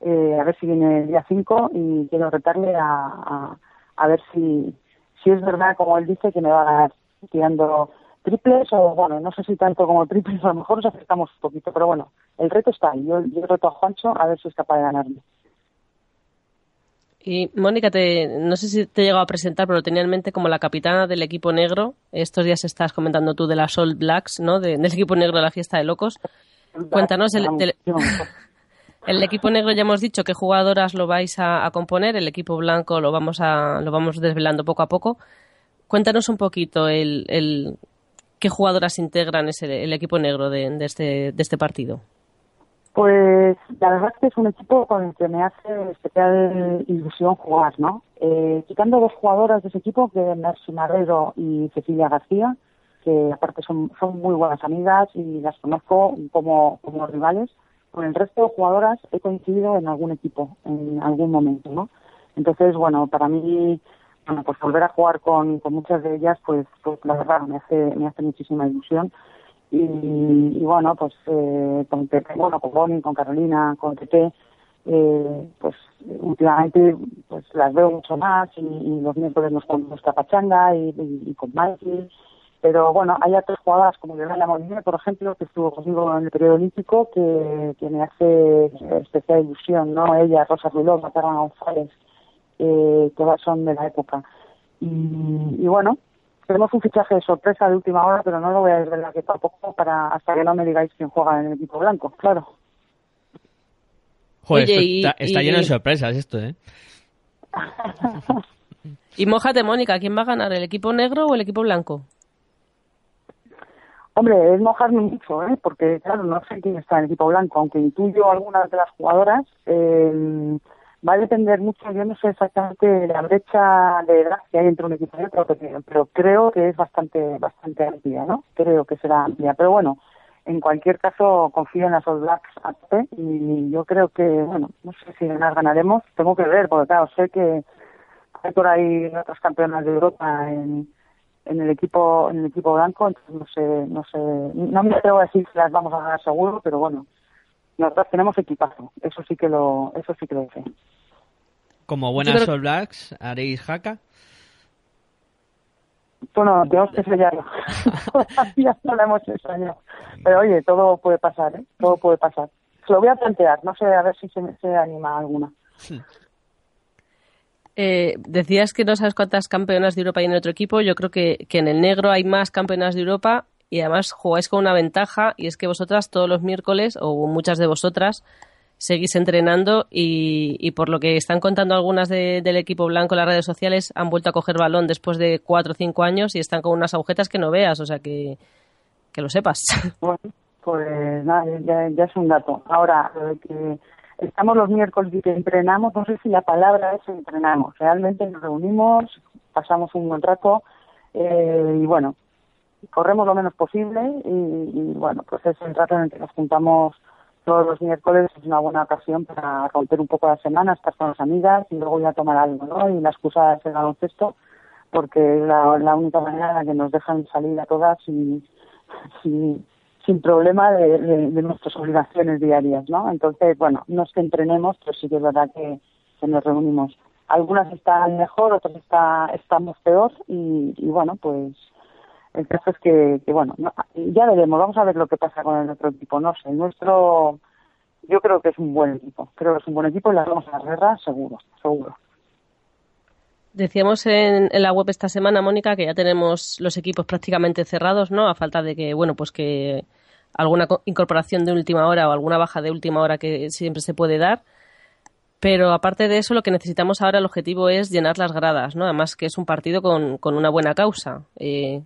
eh, a ver si viene el día 5 y quiero retarle a, a, a ver si, si es verdad, como él dice, que me va a ganar tirando triples o, bueno, no sé si tanto como triples, a lo mejor nos acercamos un poquito, pero bueno, el reto está ahí. Yo, yo reto a Juancho a ver si es capaz de ganarme. Y Mónica, te, no sé si te he llegado a presentar, pero tenía en mente como la capitana del equipo negro. Estos días estás comentando tú de las All Blacks, ¿no? De- del equipo negro de la fiesta de locos. Cuéntanos, el, del- el equipo negro ya hemos dicho qué jugadoras lo vais a, a componer, el equipo blanco lo vamos a lo vamos desvelando poco a poco. Cuéntanos un poquito el, el qué jugadoras integran ese, el equipo negro de, de este, de este partido? Pues la verdad es que es un equipo con el que me hace especial ilusión jugar, ¿no? Eh, quitando dos jugadoras de ese equipo, que Mercy Marrero y Cecilia García, que aparte son, son muy buenas amigas y las conozco como, rivales, con el resto de jugadoras he coincidido en algún equipo, en algún momento, ¿no? Entonces, bueno, para mí, bueno, pues volver a jugar con, con muchas de ellas, pues, pues la verdad me hace, me hace muchísima ilusión. Y, y bueno, pues eh, con Pepe, bueno, con Bonnie, con Carolina, con Tete, eh, pues últimamente pues las veo mucho más y, los miércoles nos con nuestra pachanga y, con Mikey. Pero bueno, hay otras jugadoras como Yolanda Molina, por ejemplo, que estuvo conmigo en el periodo olímpico, que, que me hace especial ilusión, ¿no? Ella, Rosa Ruló, Matarna González, eh, todas son de la época. Y, y bueno, tenemos un fichaje de sorpresa de última hora, pero no lo voy a desvelar que tampoco para hasta que no me digáis quién juega en el equipo blanco, claro. Joder, Oye, esto y- está, está y- lleno de sorpresas esto, ¿eh? Y mójate, Mónica, ¿quién va a ganar, el equipo negro o el equipo blanco? Hombre, es mojarme mucho, ¿eh? porque claro, no sé quién está en el equipo blanco, aunque intuyo algunas de las jugadoras. eh, va a depender mucho, yo no sé exactamente la brecha de edad que hay entre un equipo y otro, pero, creo que es bastante bastante amplia, ¿no? Creo que será amplia, pero bueno, en cualquier caso confío en las All Blacks y yo creo que, bueno, no sé si ganar ganaremos, tengo que ver, porque claro, sé que hay por ahí otras campeonas de Europa en, en el equipo en el equipo blanco entonces no sé no sé no me atrevo a decir si las vamos a ganar seguro pero bueno nosotros tenemos equipazo eso sí que lo eso sí que lo sé. Como buenas creo- All Blacks, haréis jaca. bueno tenemos que sellarlo todavía no lo hemos ensayado. Pero oye todo puede pasar ¿eh? todo puede pasar. Se lo voy a plantear no sé a ver si se, me- se anima alguna. Eh, decías que no sabes cuántas campeonas de Europa hay en el otro equipo. Yo creo que, que en el negro hay más campeonas de Europa y además jugáis con una ventaja y es que vosotras todos los miércoles, o muchas de vosotras, seguís entrenando y, y por lo que están contando algunas de- del equipo blanco en las redes sociales, han vuelto a coger balón después de cuatro o cinco años y están con unas agujetas que no veas, o sea que, que lo sepas. Bueno, pues nada, ya, ya es un dato. Ahora, lo de que estamos los miércoles y que entrenamos, no sé si la palabra es entrenamos. Realmente nos reunimos, pasamos un buen rato eh, y bueno, corremos lo menos posible y, bueno, pues es el rato en el que nos juntamos todos los miércoles, es una buena ocasión para romper un poco la semana, estar con las amigas y luego ir a tomar algo, ¿no? Y la excusa es el baloncesto porque es la, única manera en la que nos dejan salir a todas sin, sin problema de, de- de nuestras obligaciones diarias, ¿no? Entonces, bueno, no es que entrenemos, pero sí que es verdad que, que nos reunimos. Algunas están mejor, otras está, estamos peor y, y bueno, pues el caso es que, bueno, no- ya veremos, vamos a ver lo que pasa con el otro equipo, no sé, nuestro yo creo que es un buen equipo, creo que es un buen equipo y las vamos a guerra seguro, seguro. Decíamos en, la web esta semana, Mónica, que ya tenemos los equipos prácticamente cerrados, ¿no? A falta de que, bueno, pues que alguna co- incorporación de última hora o alguna baja de última hora que siempre se puede dar. Pero aparte de eso, lo que necesitamos ahora, el objetivo es llenar las gradas, ¿no? Además que es un partido con, con una buena causa. Eh,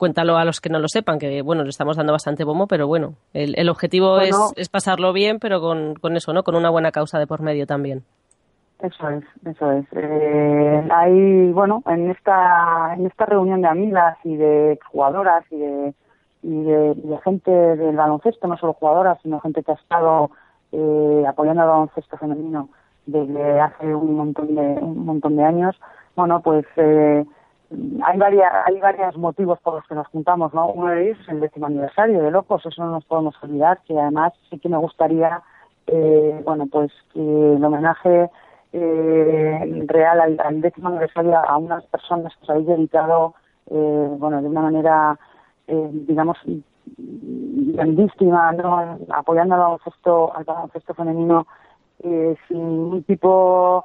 cuéntalo a los que no lo sepan, que, bueno, le estamos dando bastante bombo, pero bueno, el, el objetivo Bueno. es, es pasarlo bien, pero con, con eso, ¿no? Con una buena causa de por medio también. Eso es, eso es. Eh, hay, bueno, en esta, en esta reunión de amigas y de jugadoras y de, y de, y de gente del baloncesto, no solo jugadoras, sino gente que ha estado eh, apoyando al baloncesto femenino desde hace un montón de, un montón de años, bueno, pues eh, hay varias, hay varios motivos por los que nos juntamos, ¿no? Uno de ellos es el décimo aniversario de Locos, eso no nos podemos olvidar, que además sí que me gustaría, eh, bueno, pues que el homenaje eh, real al, décimo aniversario a unas personas que os habéis dedicado, eh, bueno, de una manera, eh, digamos, grandísima, ¿no? apoyando al baloncesto, al baloncesto femenino eh, sin ningún tipo de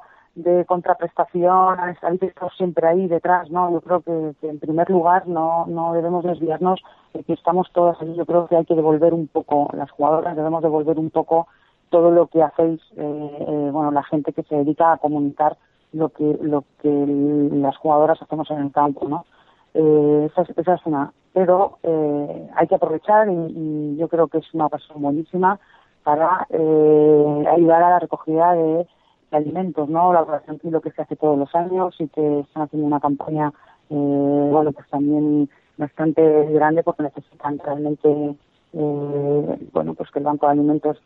contraprestación, habéis estado siempre ahí detrás, ¿no? Yo creo que, que en primer lugar no, no debemos desviarnos de que estamos todas ahí. Yo creo que hay que devolver un poco, las jugadoras debemos devolver un poco todo lo que hacéis, eh, eh, bueno, la gente que se dedica a comunicar lo que lo que las jugadoras hacemos en el campo, ¿no? Eh, esa, es, esa es una. pero eh, hay que aprovechar y, y yo creo que es una ocasión buenísima para eh, ayudar a la recogida de, de alimentos, ¿no? La operación Kilo que se hace todos los años y que están haciendo una campaña, eh, bueno, pues también bastante grande porque necesitan realmente, eh, bueno, pues que el Banco de Alimentos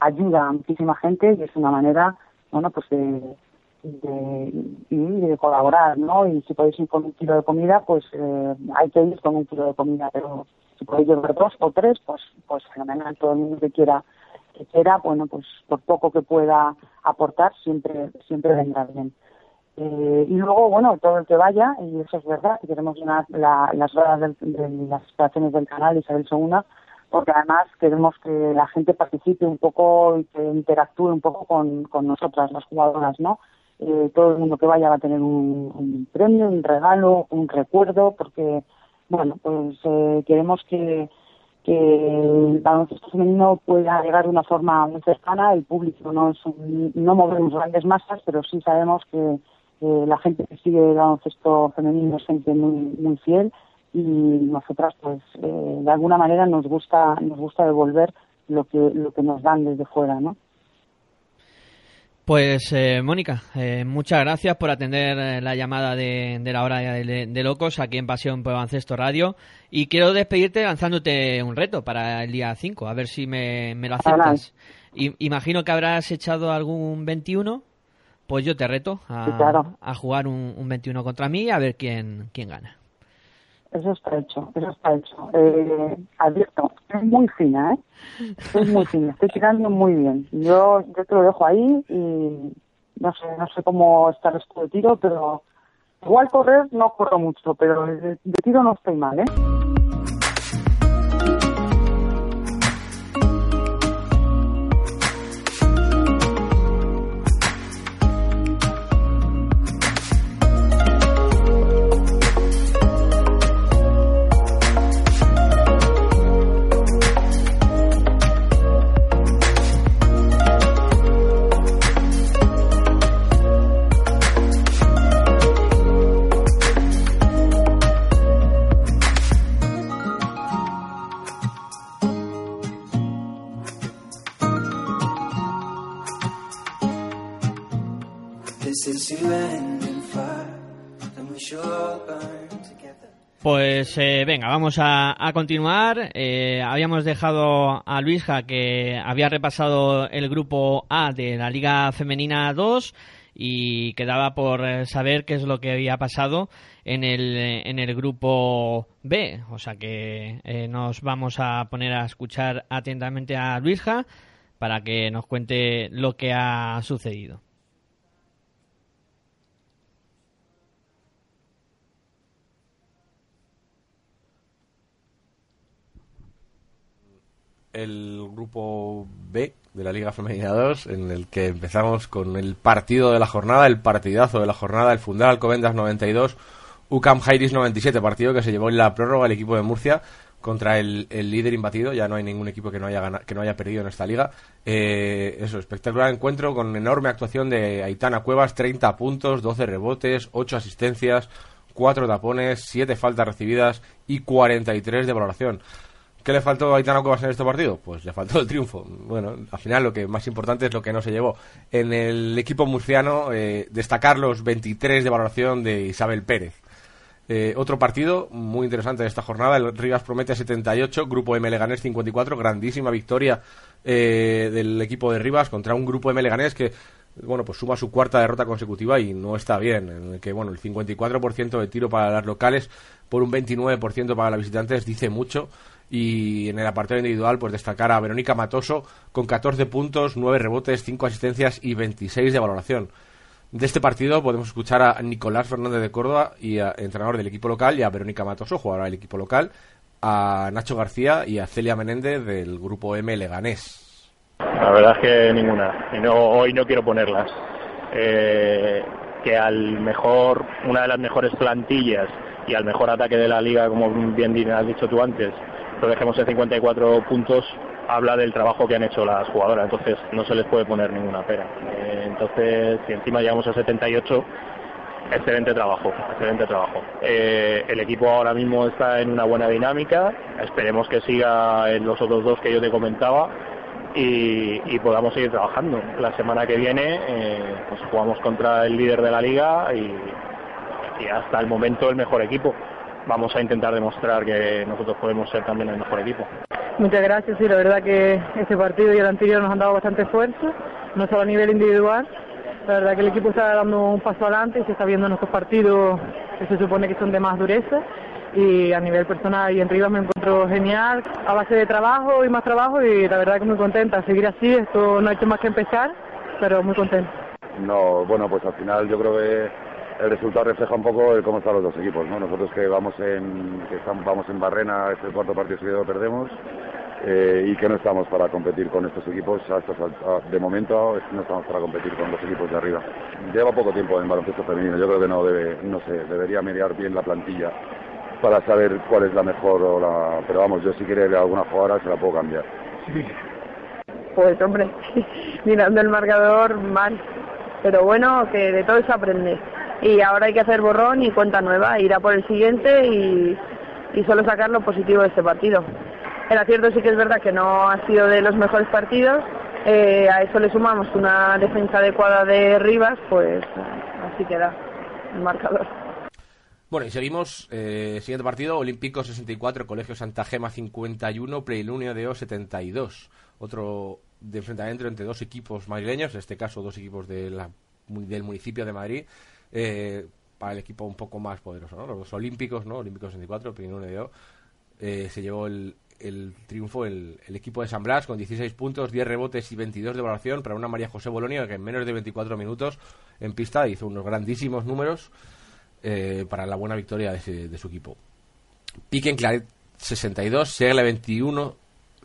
ayuda a muchísima gente y es una manera, bueno, pues de, de colaborar, ¿no? Y si podéis ir con un kilo de comida, pues eh, hay que ir con un kilo de comida, pero si podéis llevar dos o tres, pues, pues fenomenal, todo el mundo que quiera quiera, bueno, pues por poco que pueda aportar, siempre, siempre vendrá bien. Eh, y luego, bueno, todo el que vaya, y eso es verdad, que queremos llenar la- las horas del- de, las instalaciones del canal Isabel II, porque además queremos que la gente participe un poco y que interactúe un poco con, con nosotras, las jugadoras, ¿no? Eh, todo el mundo que vaya va a tener un, un premio, un regalo, un recuerdo, porque, bueno, pues eh, queremos que, que el baloncesto femenino pueda llegar de una forma muy cercana. El público no es un- no movemos grandes masas, pero sí sabemos que la gente que sigue el baloncesto femenino es gente muy muy fiel y nosotras pues eh, de alguna manera nos gusta nos gusta devolver lo que lo que nos dan desde fuera, ¿no? Pues eh, Mónica, eh, muchas gracias por atender eh, la llamada de, de la hora de, de locos aquí en Pasión por Baloncesto Radio y quiero despedirte lanzándote un reto para el día 5, a ver si me, me lo aceptas. I- imagino que habrás echado algún 21, pues yo te reto a, Sí, claro. a jugar un, un 21 contra mí a ver quién, quién gana. Eso está hecho, eso está hecho. Eh, advierto, es muy fina, ¿eh? Es muy fina, estoy tirando muy bien. Yo, yo te lo dejo ahí y no sé, no sé cómo está el resto de tiro, pero igual correr no corro mucho, pero de, de tiro no estoy mal, ¿eh? Pues eh, venga, vamos a, continuar. Eh, habíamos dejado a Luisja que había repasado el grupo A de la Liga Femenina 2 y quedaba por eh, saber qué es lo que había pasado en el, en el grupo B. O sea que eh, nos vamos a poner a escuchar atentamente a Luisja para que nos cuente lo que ha sucedido. El grupo B de la Liga Femenina 2, en el que empezamos con el partido de la jornada, el partidazo de la jornada, el Fundal Alcobendas 92, UCAM Jairis 97, partido que se llevó en la prórroga el equipo de Murcia contra el, el líder imbatido, ya no hay ningún equipo que no haya gana- que no haya perdido en esta liga. Eh, eso, espectacular encuentro con enorme actuación de Aitana Cuevas, 30 puntos, 12 rebotes, 8 asistencias, 4 tapones, 7 faltas recibidas y 43 de valoración. ¿Qué le faltó a Aitana Cuevas en este partido? Pues le faltó el triunfo. Bueno, al final lo que más importante es lo que no se llevó. En el equipo murciano, eh, destacar los 23 de valoración de Isabel Pérez. Eh, otro partido muy interesante de esta jornada, el Rivas Promete 78, Grupo M Leganés 54, grandísima victoria eh, del equipo de Rivas contra un Grupo M Leganés que bueno, pues suma su cuarta derrota consecutiva y no está bien, en el que bueno, el 54% de tiro para las locales por un 29% para las visitantes dice mucho y en el apartado individual pues destacar a Verónica Matoso con 14 puntos, 9 rebotes, 5 asistencias y 26 de valoración. De este partido podemos escuchar a Nicolás Fernández de Córdoba, y a- entrenador del equipo local, y a Verónica Matoso, jugadora del equipo local, a Nacho García y a Celia Menéndez del grupo M Leganés. La verdad es que ninguna. Y no, hoy no quiero ponerlas. Eh, que al mejor, una de las mejores plantillas y al mejor ataque de la liga, como bien has dicho tú antes, lo dejemos en 54 puntos, habla del trabajo que han hecho las jugadoras. Entonces no se les puede poner ninguna pera. Eh, entonces, si encima llegamos a 78, excelente trabajo, excelente trabajo. Eh, el equipo ahora mismo está en una buena dinámica, esperemos que siga en los otros dos que yo te comentaba y, podamos seguir trabajando. La semana que viene eh, pues jugamos contra el líder de la liga y hasta el momento el mejor equipo. Vamos a intentar demostrar que nosotros podemos ser también el mejor equipo. Muchas gracias, sí, la verdad que este partido y el anterior nos han dado bastante esfuerzo, no solo a nivel individual, la verdad que el equipo está dando un paso adelante y se está viendo en estos partidos que se supone que son de más dureza y a nivel personal y en Rivas me encuentro genial, a base de trabajo y más trabajo y la verdad que muy contenta, seguir así, esto no ha hecho más que empezar, pero muy contenta. No, bueno, pues al final yo creo que el resultado refleja un poco el cómo están los dos equipos, ¿no? Nosotros que vamos en que estamos, vamos en Barrena, este cuarto partido seguido perdemos eh, y que no estamos para competir con estos equipos de momento no estamos para competir con los equipos de arriba. Lleva poco tiempo en baloncesto femenino, yo creo que no debe, no sé, debería mediar bien la plantilla para saber cuál es la mejor o la, pero vamos, yo si quiere alguna jugadora se la puedo cambiar. Pues hombre, mirando el marcador mal, pero bueno, que de todo se aprende. Y ahora hay que hacer borrón y cuenta nueva, ir a por el siguiente y, y solo sacar lo positivo de este partido. El acierto sí que es verdad que no ha sido de los mejores partidos, eh, a eso le sumamos una defensa adecuada de Rivas, pues así queda el marcador. Bueno, y seguimos. eh, siguiente partido: Olímpico 64, Colegio Santa Gema 51, Preilunio de O 72. Otro de enfrentamiento entre dos equipos madrileños, en este caso dos equipos de la- del municipio de Madrid. Eh, para el equipo un poco más poderoso, ¿no? Los Olímpicos, ¿no? Olímpicos 64, Preilunio de O. eh, se llevó el, el triunfo el, equipo de San Blas con 16 puntos, 10 rebotes y 22 de valoración para una María José Bolonia que en menos de 24 minutos en pista hizo unos grandísimos números eh, para la buena victoria de, ese- de su equipo. Pique en Claret 62, Segle 21,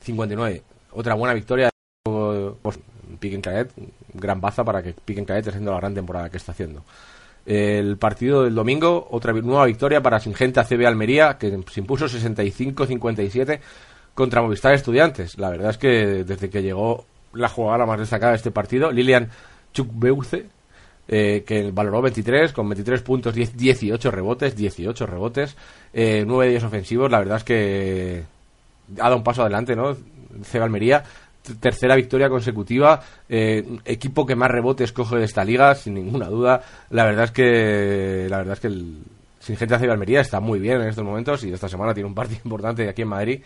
59. Otra buena victoria. de pues, Pique en Claret, gran baza para que Pique en Claret esté haciendo la gran temporada que está haciendo. El partido del domingo, otra nueva victoria para Singenta CB Almería, que se impuso 65-57 contra Movistar Estudiantes. La verdad es que desde que llegó la jugadora más destacada de este partido, Lilian Chukbeuce, eh, que valoró 23, con 23 puntos, 10, 18 rebotes, 18 rebotes, eh, 9 de ellos ofensivos. La verdad es que ha dado un paso adelante, ¿no? CB Almería, tercera victoria consecutiva, eh, equipo que más rebotes coge de esta liga, sin ninguna duda. La verdad es que, la verdad es que el Singenta CB Almería está muy bien en estos momentos y esta semana tiene un partido importante aquí en Madrid.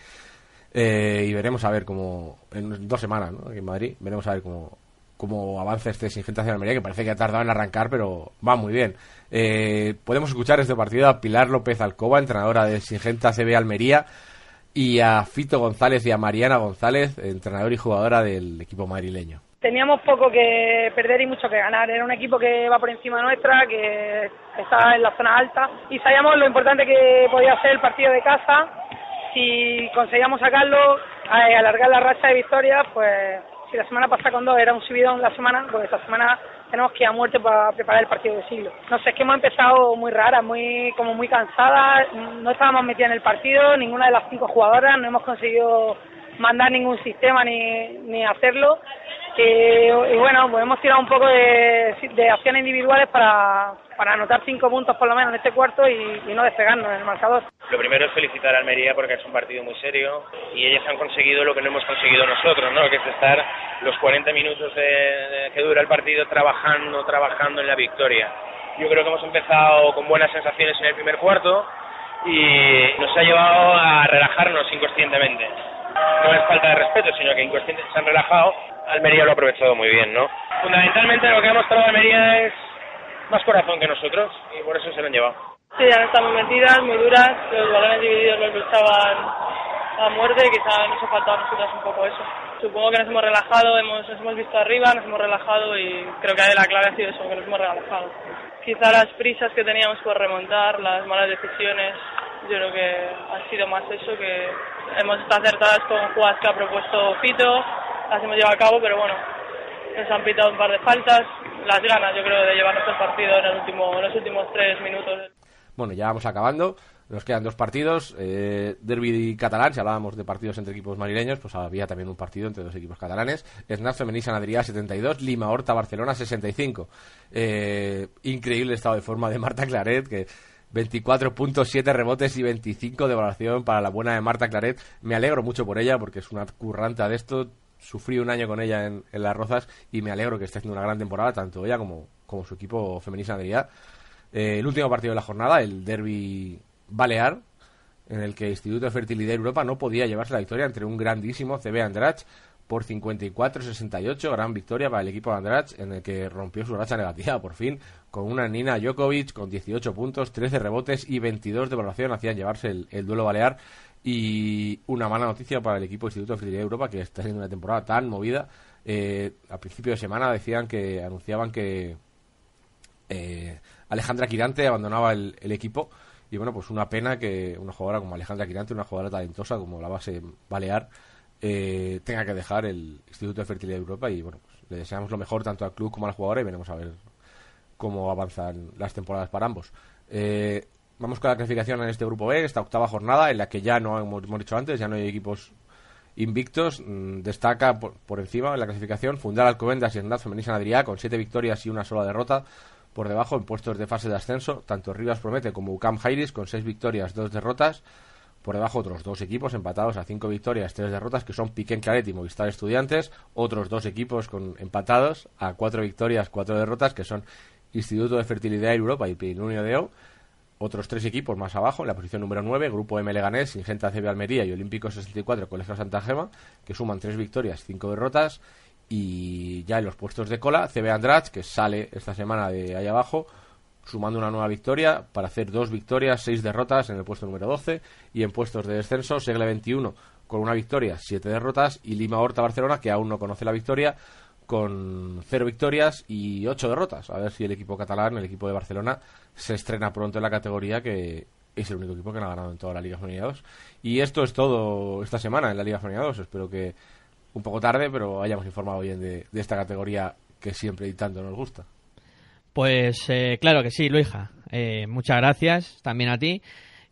Eh, y veremos a ver cómo, en dos semanas, ¿no? Aquí en Madrid, veremos a ver cómo, cómo avanza este Singenta de Almería, que parece que ha tardado en arrancar, pero va muy bien. Eh, podemos escuchar este partido a Pilar López Alcoba, entrenadora de Singenta CB Almería, y a Fito González y a Mariana González, entrenadora y jugadora del equipo madrileño. Teníamos poco que perder y mucho que ganar. Era un equipo que va por encima nuestra, que está en la zona alta y sabíamos lo importante que podía ser el partido de casa. Si conseguíamos sacarlo, eh, alargar la racha de victorias, pues si la semana pasada con dos era un subidón la semana, pues esta semana tenemos que ir a muerte para preparar el partido de siglo. No sé, es que hemos empezado muy raras, muy como muy cansadas, no estábamos metidas en el partido, ninguna de las cinco jugadoras, no hemos conseguido mandar ningún sistema ni, ni hacerlo. Y bueno, pues hemos tirado un poco de, de acciones individuales para, para anotar cinco puntos por lo menos en este cuarto y, y no despegarnos en el marcador. Lo primero es felicitar a Almería porque es un partido muy serio y ellas han conseguido lo que no hemos conseguido nosotros, ¿no? que es estar los 40 minutos de- de- que dura el partido trabajando, trabajando en la victoria. Yo creo que hemos empezado con buenas sensaciones en el primer cuarto y nos ha llevado a relajarnos inconscientemente. No es falta de respeto, sino que inconscientemente se han relajado. Almería lo ha aprovechado muy bien, ¿no? Fundamentalmente lo que ha mostrado Almería es más corazón que nosotros y por eso se lo han llevado. Sí, ya no estamos metidas, muy duras, los balones divididos los luchaban a muerte y quizá nos ha faltado a nosotras un poco eso. Supongo que nos hemos relajado, hemos, nos hemos visto arriba, nos hemos relajado y creo que la clave ha sido eso, que nos hemos relajado. Quizá las prisas que teníamos por remontar, las malas decisiones, yo creo que ha sido más eso, que hemos estado acertadas con jugadas que ha propuesto Fito, las hemos llevado a cabo, pero bueno, nos han pitado un par de faltas, las ganas yo creo de llevarnos el partido en, el último, en los últimos tres minutos. Bueno, ya vamos acabando. Nos quedan dos partidos. Eh, derby catalán, si hablábamos de partidos entre equipos madrileños, pues había también un partido entre dos equipos catalanes. Snap Femení San Adrià 72, Lima Horta Barcelona 65. Eh, increíble estado de forma de Marta Claret, que 24.7 rebotes y 25 de valoración para la buena de Marta Claret. Me alegro mucho por ella porque es una curranta de esto. Sufrí un año con ella en, Las Rozas y me alegro que esté haciendo una gran temporada, tanto ella como, como su equipo Femení San Adrià. Eh, el último partido de la jornada, el derby Balear, en el que Instituto de Fertilidad Europa no podía llevarse la victoria entre un grandísimo CB Andrach por 54-68, gran victoria para el equipo de Andrach, en el que rompió su racha negativa por fin, con una Nina Djokovic con 18 puntos, 13 rebotes y 22 de valoración, hacían llevarse el, el duelo balear. Y una mala noticia para el equipo Instituto de Fertilidad Europa, que está haciendo una temporada tan movida. Eh, a principio de semana decían que anunciaban que eh, Alejandra Quirante abandonaba el, el equipo. Y bueno, pues una pena que una jugadora como Alejandra Quirante, una jugadora talentosa como la base Balear, eh, tenga que dejar el Instituto de Fertilidad de Europa. Y bueno, pues le deseamos lo mejor tanto al club como a la jugadora y veremos a ver cómo avanzan las temporadas para ambos. Eh, vamos con la clasificación en este grupo B, esta octava jornada, en la que ya no hemos, dicho antes, ya no hay equipos invictos. Mm, destaca por, por encima en la clasificación Fundar Alcobendas y Snap Femení San Adrià con siete victorias y una sola derrota. Por debajo, en puestos de fase de ascenso, tanto Rivas Promete como UCAM Jairis con seis victorias, dos derrotas. Por debajo, otros dos equipos empatados a cinco victorias, tres derrotas, que son Piquen Claret y Movistar Estudiantes. Otros dos equipos con empatados a cuatro victorias, cuatro derrotas, que son Instituto de Fertilidad Europa y Pirinunio de O. Otros tres equipos más abajo, en la posición número 9, Grupo M Leganés, Ingenta CB Almería y Olímpico 64, Colegio Santa Gema, que suman tres victorias, cinco derrotas. Y ya en los puestos de cola, CB Andrach, que sale esta semana de ahí abajo, sumando una nueva victoria para hacer dos victorias, seis derrotas en el puesto número 12. Y en puestos de descenso, Segle 21 con una victoria, siete derrotas. Y Lima Horta Barcelona, que aún no conoce la victoria, con cero victorias y ocho derrotas. A ver si el equipo catalán, el equipo de Barcelona, se estrena pronto en la categoría que es el único equipo que no ha ganado en toda la Liga Femenina 2. Y esto es todo esta semana en la Liga Femenina 2. Espero que un poco tarde, pero hayamos informado bien de, esta categoría que siempre y tanto nos gusta. Pues eh, claro que sí, Luija. Eh, muchas gracias también a ti.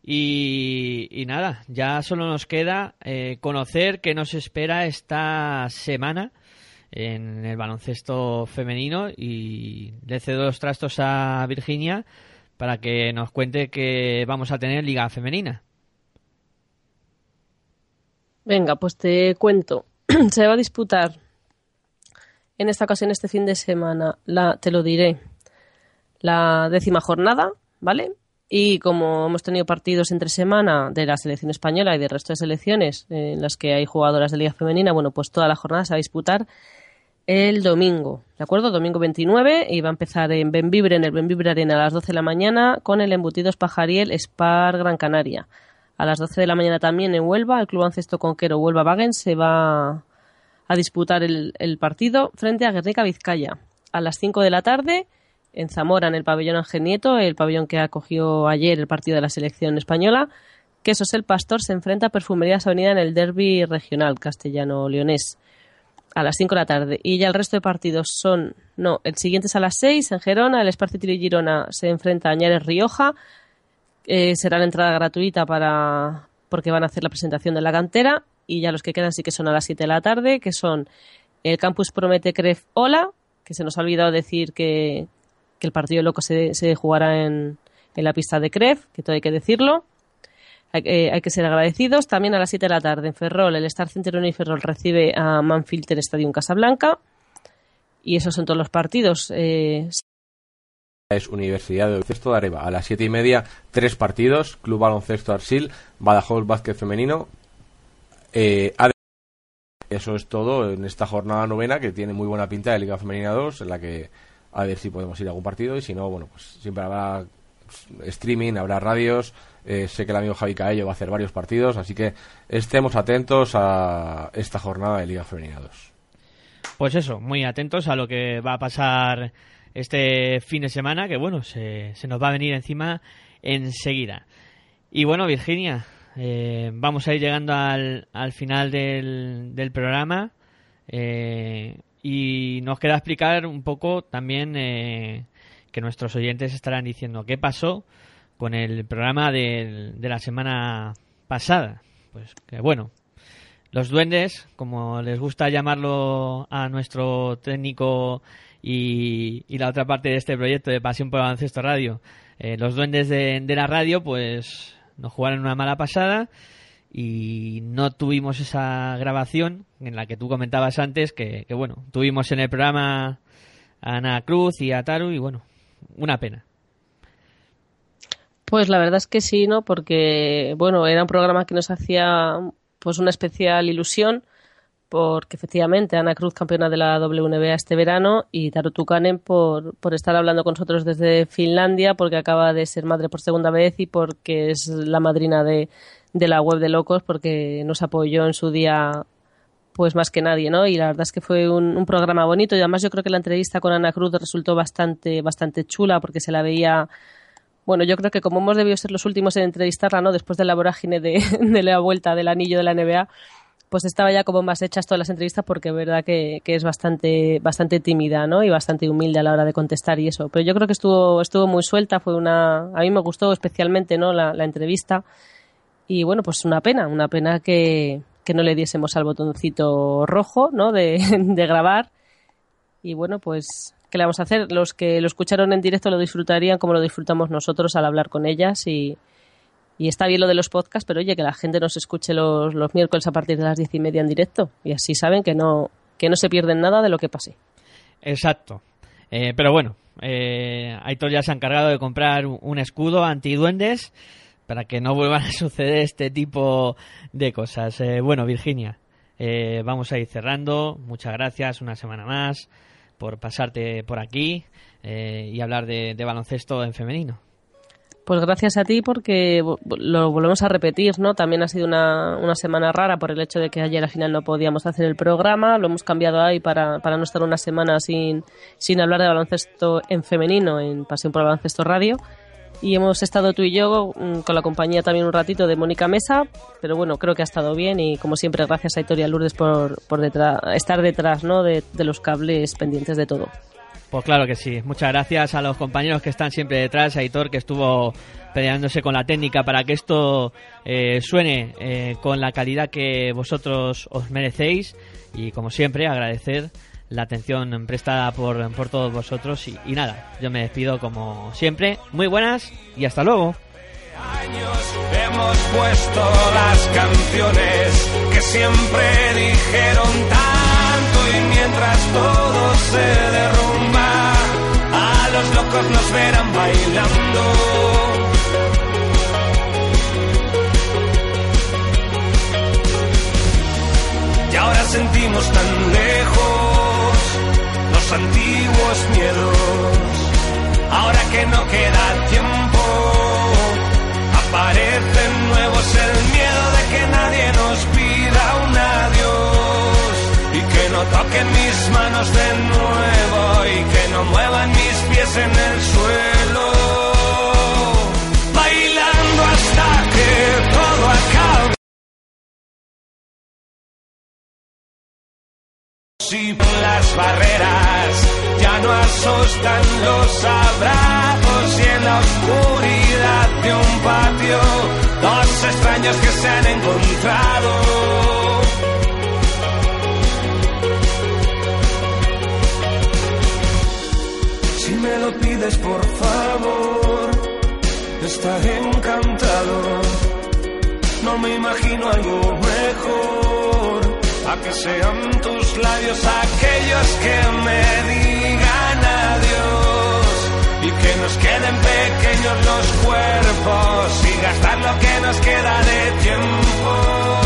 Y, y nada, ya solo nos queda eh, conocer qué nos espera esta semana en el baloncesto femenino y le cedo los trastos a Virginia para que nos cuente que vamos a tener liga femenina. Venga, pues te cuento. Se va a disputar en esta ocasión, este fin de semana, la, te lo diré, la décima jornada, ¿vale? Y como hemos tenido partidos entre semana de la selección española y del resto de selecciones en las que hay jugadoras de Liga Femenina, bueno, pues toda la jornada se va a disputar el domingo, ¿de acuerdo? Domingo 29 y va a empezar en Benvibre, en el Benvibre Arena a las 12 de la mañana con el Embutidos Pajariel Spar Gran Canaria. A las 12 de la mañana también en Huelva, el Club Ancesto Conquero Huelva Wagen se va a disputar el, partido frente a Guernica Vizcaya. A las 5 de la tarde en Zamora, en el pabellón Ángel Nieto, el pabellón que acogió ayer el partido de la selección española. Quesos el Pastor se enfrenta a Perfumerías Avenida en el derby regional castellano-leonés a las 5 de la tarde. Y ya el resto de partidos son, no, el siguiente es a las 6 en Gerona, el Esparcito y Girona se enfrenta a Añares Rioja. Eh, será la entrada gratuita para porque van a hacer la presentación de la cantera y ya los que quedan sí que son a las 7 de la tarde, que son el Campus Promete Cref Ola, que se nos ha olvidado decir que, que el partido loco se, se jugará en, en, la pista de Cref, que todo hay que decirlo. Hay, que ser agradecidos. También a las 7 de la tarde en Ferrol, el Star Center y Ferrol recibe a Manfilter Stadium Casablanca. Y esos son todos los partidos. Eh, es Universidad de Baloncesto de Areva. A las siete y media, tres partidos. Club Baloncesto Arsil, Badajoz Básquet Femenino. Eh, eso es todo en esta jornada novena que tiene muy buena pinta de Liga Femenina 2, en la que a ver si podemos ir a algún partido y si no, bueno, pues siempre habrá streaming, habrá radios. Eh, sé que el amigo Javi Caello va a hacer varios partidos, así que estemos atentos a esta jornada de Liga Femenina 2. Pues eso, muy atentos a lo que va a pasar este fin de semana, que bueno, se, se nos va a venir encima enseguida. Y bueno, Virginia, eh, vamos a ir llegando al, al final del, del programa eh, y nos queda explicar un poco también eh, que nuestros oyentes estarán diciendo qué pasó con el programa de la semana pasada. Pues que bueno, los duendes, como les gusta llamarlo a nuestro técnico y, y la otra parte de este proyecto de Pasión por el Radio, eh, los duendes de, de la radio, pues nos jugaron una mala pasada y no tuvimos esa grabación en la que tú comentabas antes que, que, bueno, tuvimos en el programa a Ana Cruz y a Taru y bueno, una pena. Pues la verdad es que sí, ¿no? Porque, bueno, era un programa que nos hacía pues una especial ilusión porque efectivamente Ana Cruz campeona de la WNBA este verano y Taru Tukanen por, por estar hablando con nosotros desde Finlandia porque acaba de ser madre por segunda vez y porque es la madrina de, de la web de locos porque nos apoyó en su día pues más que nadie, ¿no? Y la verdad es que fue un, programa bonito y además yo creo que la entrevista con Ana Cruz resultó bastante, bastante chula porque se la veía bueno, yo creo que como hemos debido ser los últimos en entrevistarla, ¿no? Después de la vorágine de, de la vuelta del anillo de la NBA, pues estaba ya como más hechas todas las entrevistas porque es verdad que, que es bastante, bastante tímida, ¿no? Y bastante humilde a la hora de contestar y eso. Pero yo creo que estuvo, estuvo muy suelta, fue una, a mí me gustó especialmente, ¿no? La, la entrevista. Y bueno, pues una pena, una pena que, que no le diésemos al botoncito rojo, ¿no? De, de grabar. Y bueno, pues, ¿qué le vamos a hacer? Los que lo escucharon en directo lo disfrutarían como lo disfrutamos nosotros al hablar con ellas y, y está bien lo de los podcasts, pero oye, que la gente nos escuche los, los miércoles a partir de las diez y media en directo y así saben que no, que no se pierden nada de lo que pase. Exacto. Eh, pero bueno, eh, Aitor ya se ha encargado de comprar un- escudo antiduendes para que no vuelvan a suceder este tipo de cosas. Eh, bueno, Virginia, eh, vamos a ir cerrando. Muchas gracias una semana más por pasarte por aquí eh, y hablar de, baloncesto en femenino. Pues gracias a ti porque lo volvemos a repetir, ¿no? También ha sido una, una semana rara por el hecho de que ayer al final no podíamos hacer el programa, lo hemos cambiado ahí para, para no estar una semana sin, sin hablar de baloncesto en femenino en Pasión por Baloncesto Radio. Y hemos estado tú y yo mm, con la compañía también un ratito de Mónica Mesa, pero bueno, creo que ha estado bien y como siempre gracias a Itoria Lourdes por, por detrás, estar detrás, ¿no? De, de los cables pendientes de todo. Pues claro que sí. Muchas gracias a los compañeros que están siempre detrás, a Aitor que estuvo peleándose con la técnica para que esto eh, suene eh, con la calidad que vosotros os merecéis y como siempre agradecer la atención prestada por, por todos vosotros y, y nada, yo me despido como siempre. Muy buenas y hasta luego. Hemos puesto las canciones que siempre dijeron tanto y mientras todo se derrumba, a los locos nos verán bailando. Y ahora sentimos tan lejos antiguos miedos, ahora que no queda tiempo aparecen nuevos. El miedo de que nadie nos pida un adiós. Y que no toquen mis manos de nuevo. Y que no muevan mis pies en el suelo y las barreras ya no asustan los abrazos y en la oscuridad de un patio dos extraños que se han encontrado. Si me lo pides por favor, estaré encantado. No me imagino algo mejor a que sean tus labios aquellos que me digan adiós. Y que nos queden pequeños los cuerpos y gastar lo que nos queda de tiempo